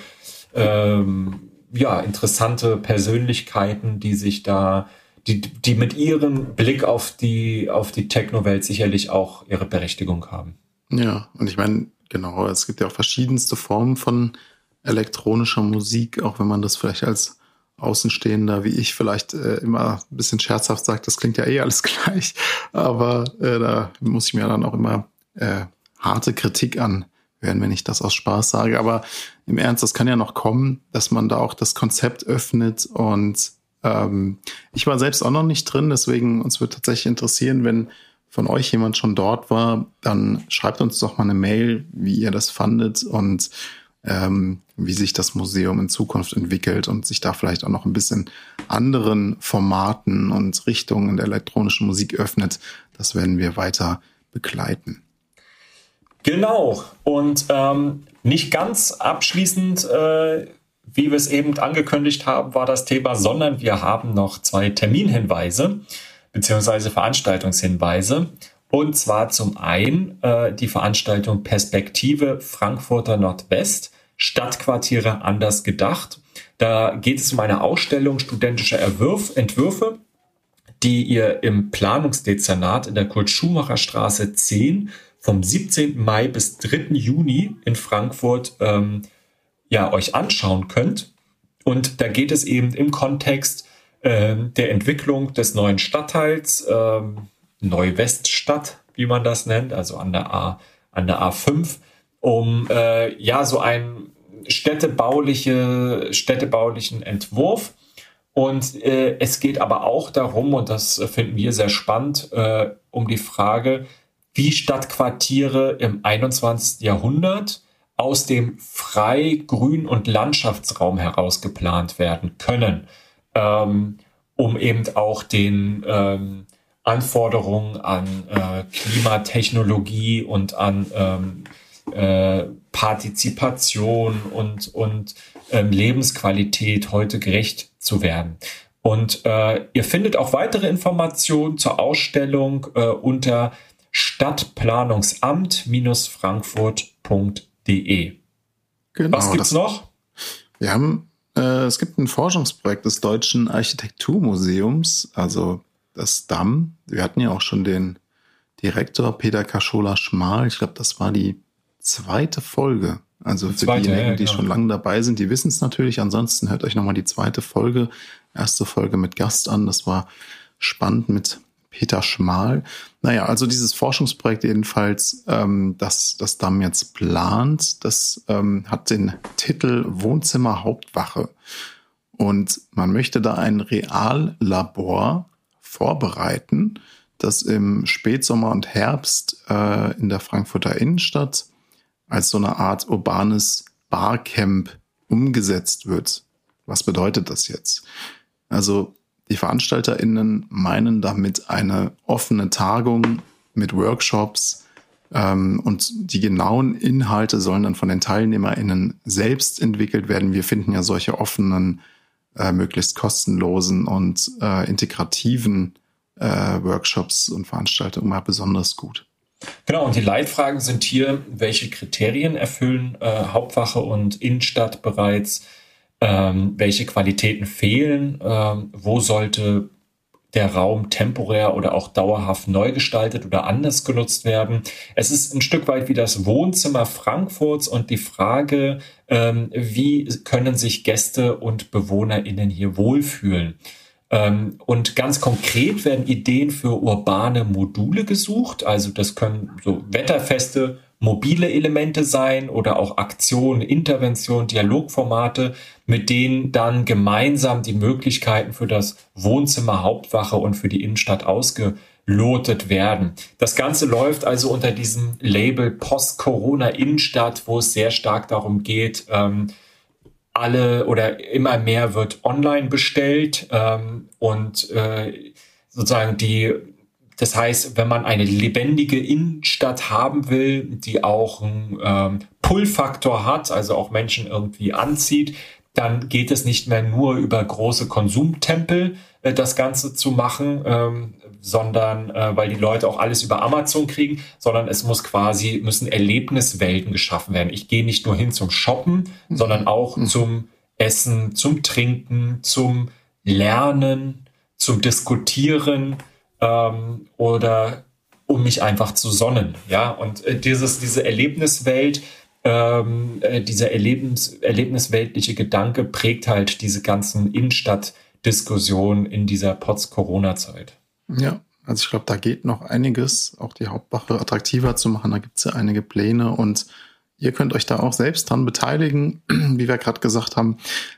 ähm, ja, interessante Persönlichkeiten, die sich da die, die mit ihrem Blick auf die, auf die Techno-Welt sicherlich auch ihre Berechtigung haben. Ja, und ich meine, genau, es gibt ja auch verschiedenste Formen von elektronischer Musik, auch wenn man das vielleicht als Außenstehender wie ich vielleicht äh, immer ein bisschen scherzhaft sagt, das klingt ja eh alles gleich, aber äh, da muss ich mir dann auch immer äh, harte Kritik anhören, wenn ich das aus Spaß sage. Aber im Ernst, das kann ja noch kommen, dass man da auch das Konzept öffnet und ähm, ich war selbst auch noch nicht drin, deswegen uns wird tatsächlich interessieren, wenn von euch jemand schon dort war, dann schreibt uns doch mal eine Mail, wie ihr das fandet und ähm, wie sich das Museum in Zukunft entwickelt und sich da vielleicht auch noch ein bisschen anderen Formaten und Richtungen der elektronischen Musik öffnet. Das werden wir weiter begleiten. Genau. Und ähm, nicht ganz abschließend äh, wie wir es eben angekündigt haben, war das Thema, sondern wir haben noch zwei Terminhinweise beziehungsweise Veranstaltungshinweise. Und zwar zum einen äh, die Veranstaltung Perspektive Frankfurter Nordwest, Stadtquartiere anders gedacht. Da geht es um eine Ausstellung studentischer Erwürf, Entwürfe, die ihr im Planungsdezernat in der Kurt-Schumacher Straße 10 vom 17. Mai bis 3. Juni in Frankfurt ähm, ja euch anschauen könnt. Und da geht es eben im Kontext äh, der Entwicklung des neuen Stadtteils, äh, Neuweststadt, wie man das nennt, also an der A, an der A5, um äh, ja so einen städtebauliche, städtebaulichen Entwurf. Und äh, es geht aber auch darum, und das finden wir sehr spannend, äh, um die Frage, wie Stadtquartiere im 21. Jahrhundert aus dem Frei-, Grün- und Landschaftsraum heraus geplant werden können, ähm, um eben auch den ähm, Anforderungen an äh, Klimatechnologie und an ähm, äh, Partizipation und, und ähm, Lebensqualität heute gerecht zu werden. Und äh, ihr findet auch weitere Informationen zur Ausstellung äh, unter stadtplanungsamt-frankfurt.de de. Genau, Was gibt's noch? Wir haben, äh, es gibt ein Forschungsprojekt des Deutschen Architekturmuseums, also das DAM. Wir hatten ja auch schon den Direktor Peter Kaschola Schmal. Ich glaube, das war die zweite Folge. Also für zweite, diejenigen, ja, die genau. schon lange dabei sind, die wissen es natürlich. Ansonsten hört euch nochmal die zweite Folge, erste Folge mit Gast an. Das war spannend mit Peter Schmal. Naja, also dieses Forschungsprojekt jedenfalls, ähm, das das DAM jetzt plant, das ähm, hat den Titel Wohnzimmer Hauptwache. Und man möchte da ein Reallabor vorbereiten, das im Spätsommer und Herbst äh, in der Frankfurter Innenstadt als so eine Art urbanes Barcamp umgesetzt wird. Was bedeutet das jetzt? Also die VeranstalterInnen meinen damit eine offene Tagung mit Workshops ähm, und die genauen Inhalte sollen dann von den TeilnehmerInnen selbst entwickelt werden. Wir finden ja solche offenen, äh, möglichst kostenlosen und äh, integrativen äh, Workshops und Veranstaltungen mal besonders gut. Genau, und die Leitfragen sind hier, welche Kriterien erfüllen äh, Hauptwache und Innenstadt bereits, ähm, welche Qualitäten fehlen, ähm, wo sollte der Raum temporär oder auch dauerhaft neu gestaltet oder anders genutzt werden. Es ist ein Stück weit wie das Wohnzimmer Frankfurts und die Frage, ähm, wie können sich Gäste und BewohnerInnen hier wohlfühlen. Ähm, und ganz konkret werden Ideen für urbane Module gesucht. Also das können so wetterfeste mobile Elemente sein oder auch Aktionen, Interventionen, Dialogformate, mit denen dann gemeinsam die Möglichkeiten für das Wohnzimmer Hauptwache und für die Innenstadt ausgelotet werden. Das Ganze läuft also unter diesem Label Post-Corona Innenstadt, wo es sehr stark darum geht, ähm, alle oder immer mehr wird online bestellt ähm, und äh, sozusagen die, das heißt, wenn man eine lebendige Innenstadt haben will, die auch einen ähm, Pull-Faktor hat, also auch Menschen irgendwie anzieht, dann geht es nicht mehr nur über große Konsumtempel, äh, das Ganze zu machen, ähm, sondern äh, weil die Leute auch alles über Amazon kriegen, sondern es muss quasi, müssen Erlebniswelten geschaffen werden. Ich gehe nicht nur hin zum Shoppen, mhm. sondern auch mhm. zum Essen, zum Trinken, zum Lernen, zum Diskutieren ähm, oder um mich einfach zu sonnen. Ja, und äh, dieses, diese Erlebniswelt, ähm, äh, dieser Erlebnis, erlebnisweltliche Gedanke prägt halt diese ganzen Innenstadtdiskussionen in dieser Post-Corona-Zeit. Ja, also ich glaube, da geht noch einiges, auch die Hauptwache attraktiver zu machen. Da gibt es ja einige Pläne und ihr könnt euch da auch selbst dran beteiligen, wie wir gerade gesagt haben.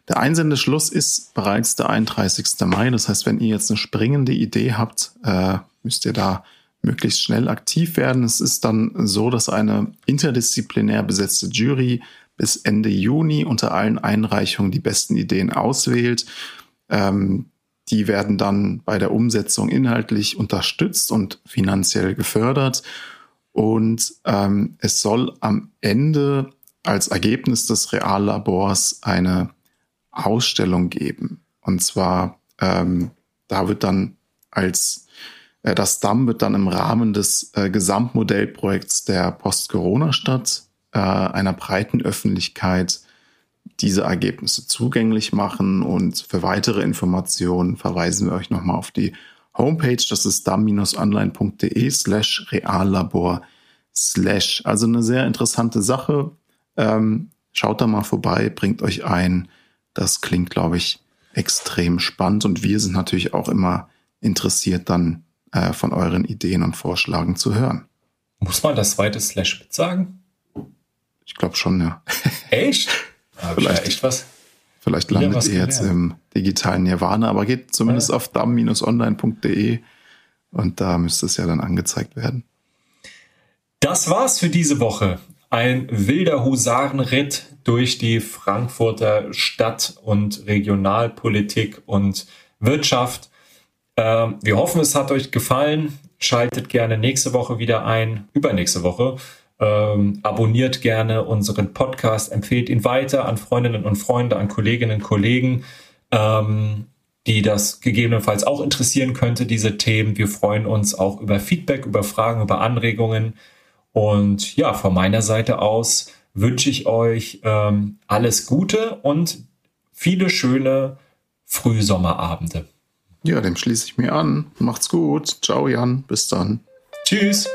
Der Einsendeschluss ist bereits der 31. Mai. Das heißt, wenn ihr jetzt eine springende Idee habt, äh, müsst ihr da möglichst schnell aktiv werden. Es ist dann so, dass eine interdisziplinär besetzte Jury bis Ende Juni unter allen Einreichungen die besten Ideen auswählt. Ähm, die werden dann bei der Umsetzung inhaltlich unterstützt und finanziell gefördert. Und ähm, es soll am Ende als Ergebnis des Reallabors eine Ausstellung geben. Und zwar, ähm, da wird dann als äh, das DAM wird dann im Rahmen des äh, Gesamtmodellprojekts der Post-Corona-Stadt äh, einer breiten Öffentlichkeit diese Ergebnisse zugänglich machen. Und für weitere Informationen verweisen wir euch nochmal auf die Homepage. Das ist dam-online.de slash reallabor slash. Also eine sehr interessante Sache. Ähm, schaut da mal vorbei, bringt euch ein. Das klingt, glaube ich, extrem spannend. Und wir sind natürlich auch immer interessiert, dann äh, von euren Ideen und Vorschlägen zu hören. Muss man das zweite Slash mit sagen? Ich glaube schon, ja. Echt? vielleicht, echt was? Vielleicht landet ihr jetzt im digitalen Nirvana, aber geht zumindest ja. auf dam-online.de und da müsste es ja dann angezeigt werden. Das war's für diese Woche. Ein wilder Husarenritt durch die Frankfurter Stadt- und Regionalpolitik und Wirtschaft. Ähm, wir hoffen, es hat euch gefallen. Schaltet gerne nächste Woche wieder ein, übernächste Woche ähm, abonniert gerne unseren Podcast, empfehlt ihn weiter an Freundinnen und Freunde, an Kolleginnen und Kollegen, ähm, die das gegebenenfalls auch interessieren könnte, diese Themen. Wir freuen uns auch über Feedback, über Fragen, über Anregungen. Und ja, von meiner Seite aus wünsche ich euch ähm, alles Gute und viele schöne Frühsommerabende. Ja, dem schließe ich mir an. Macht's gut. Ciao, Jan. Bis dann. Tschüss.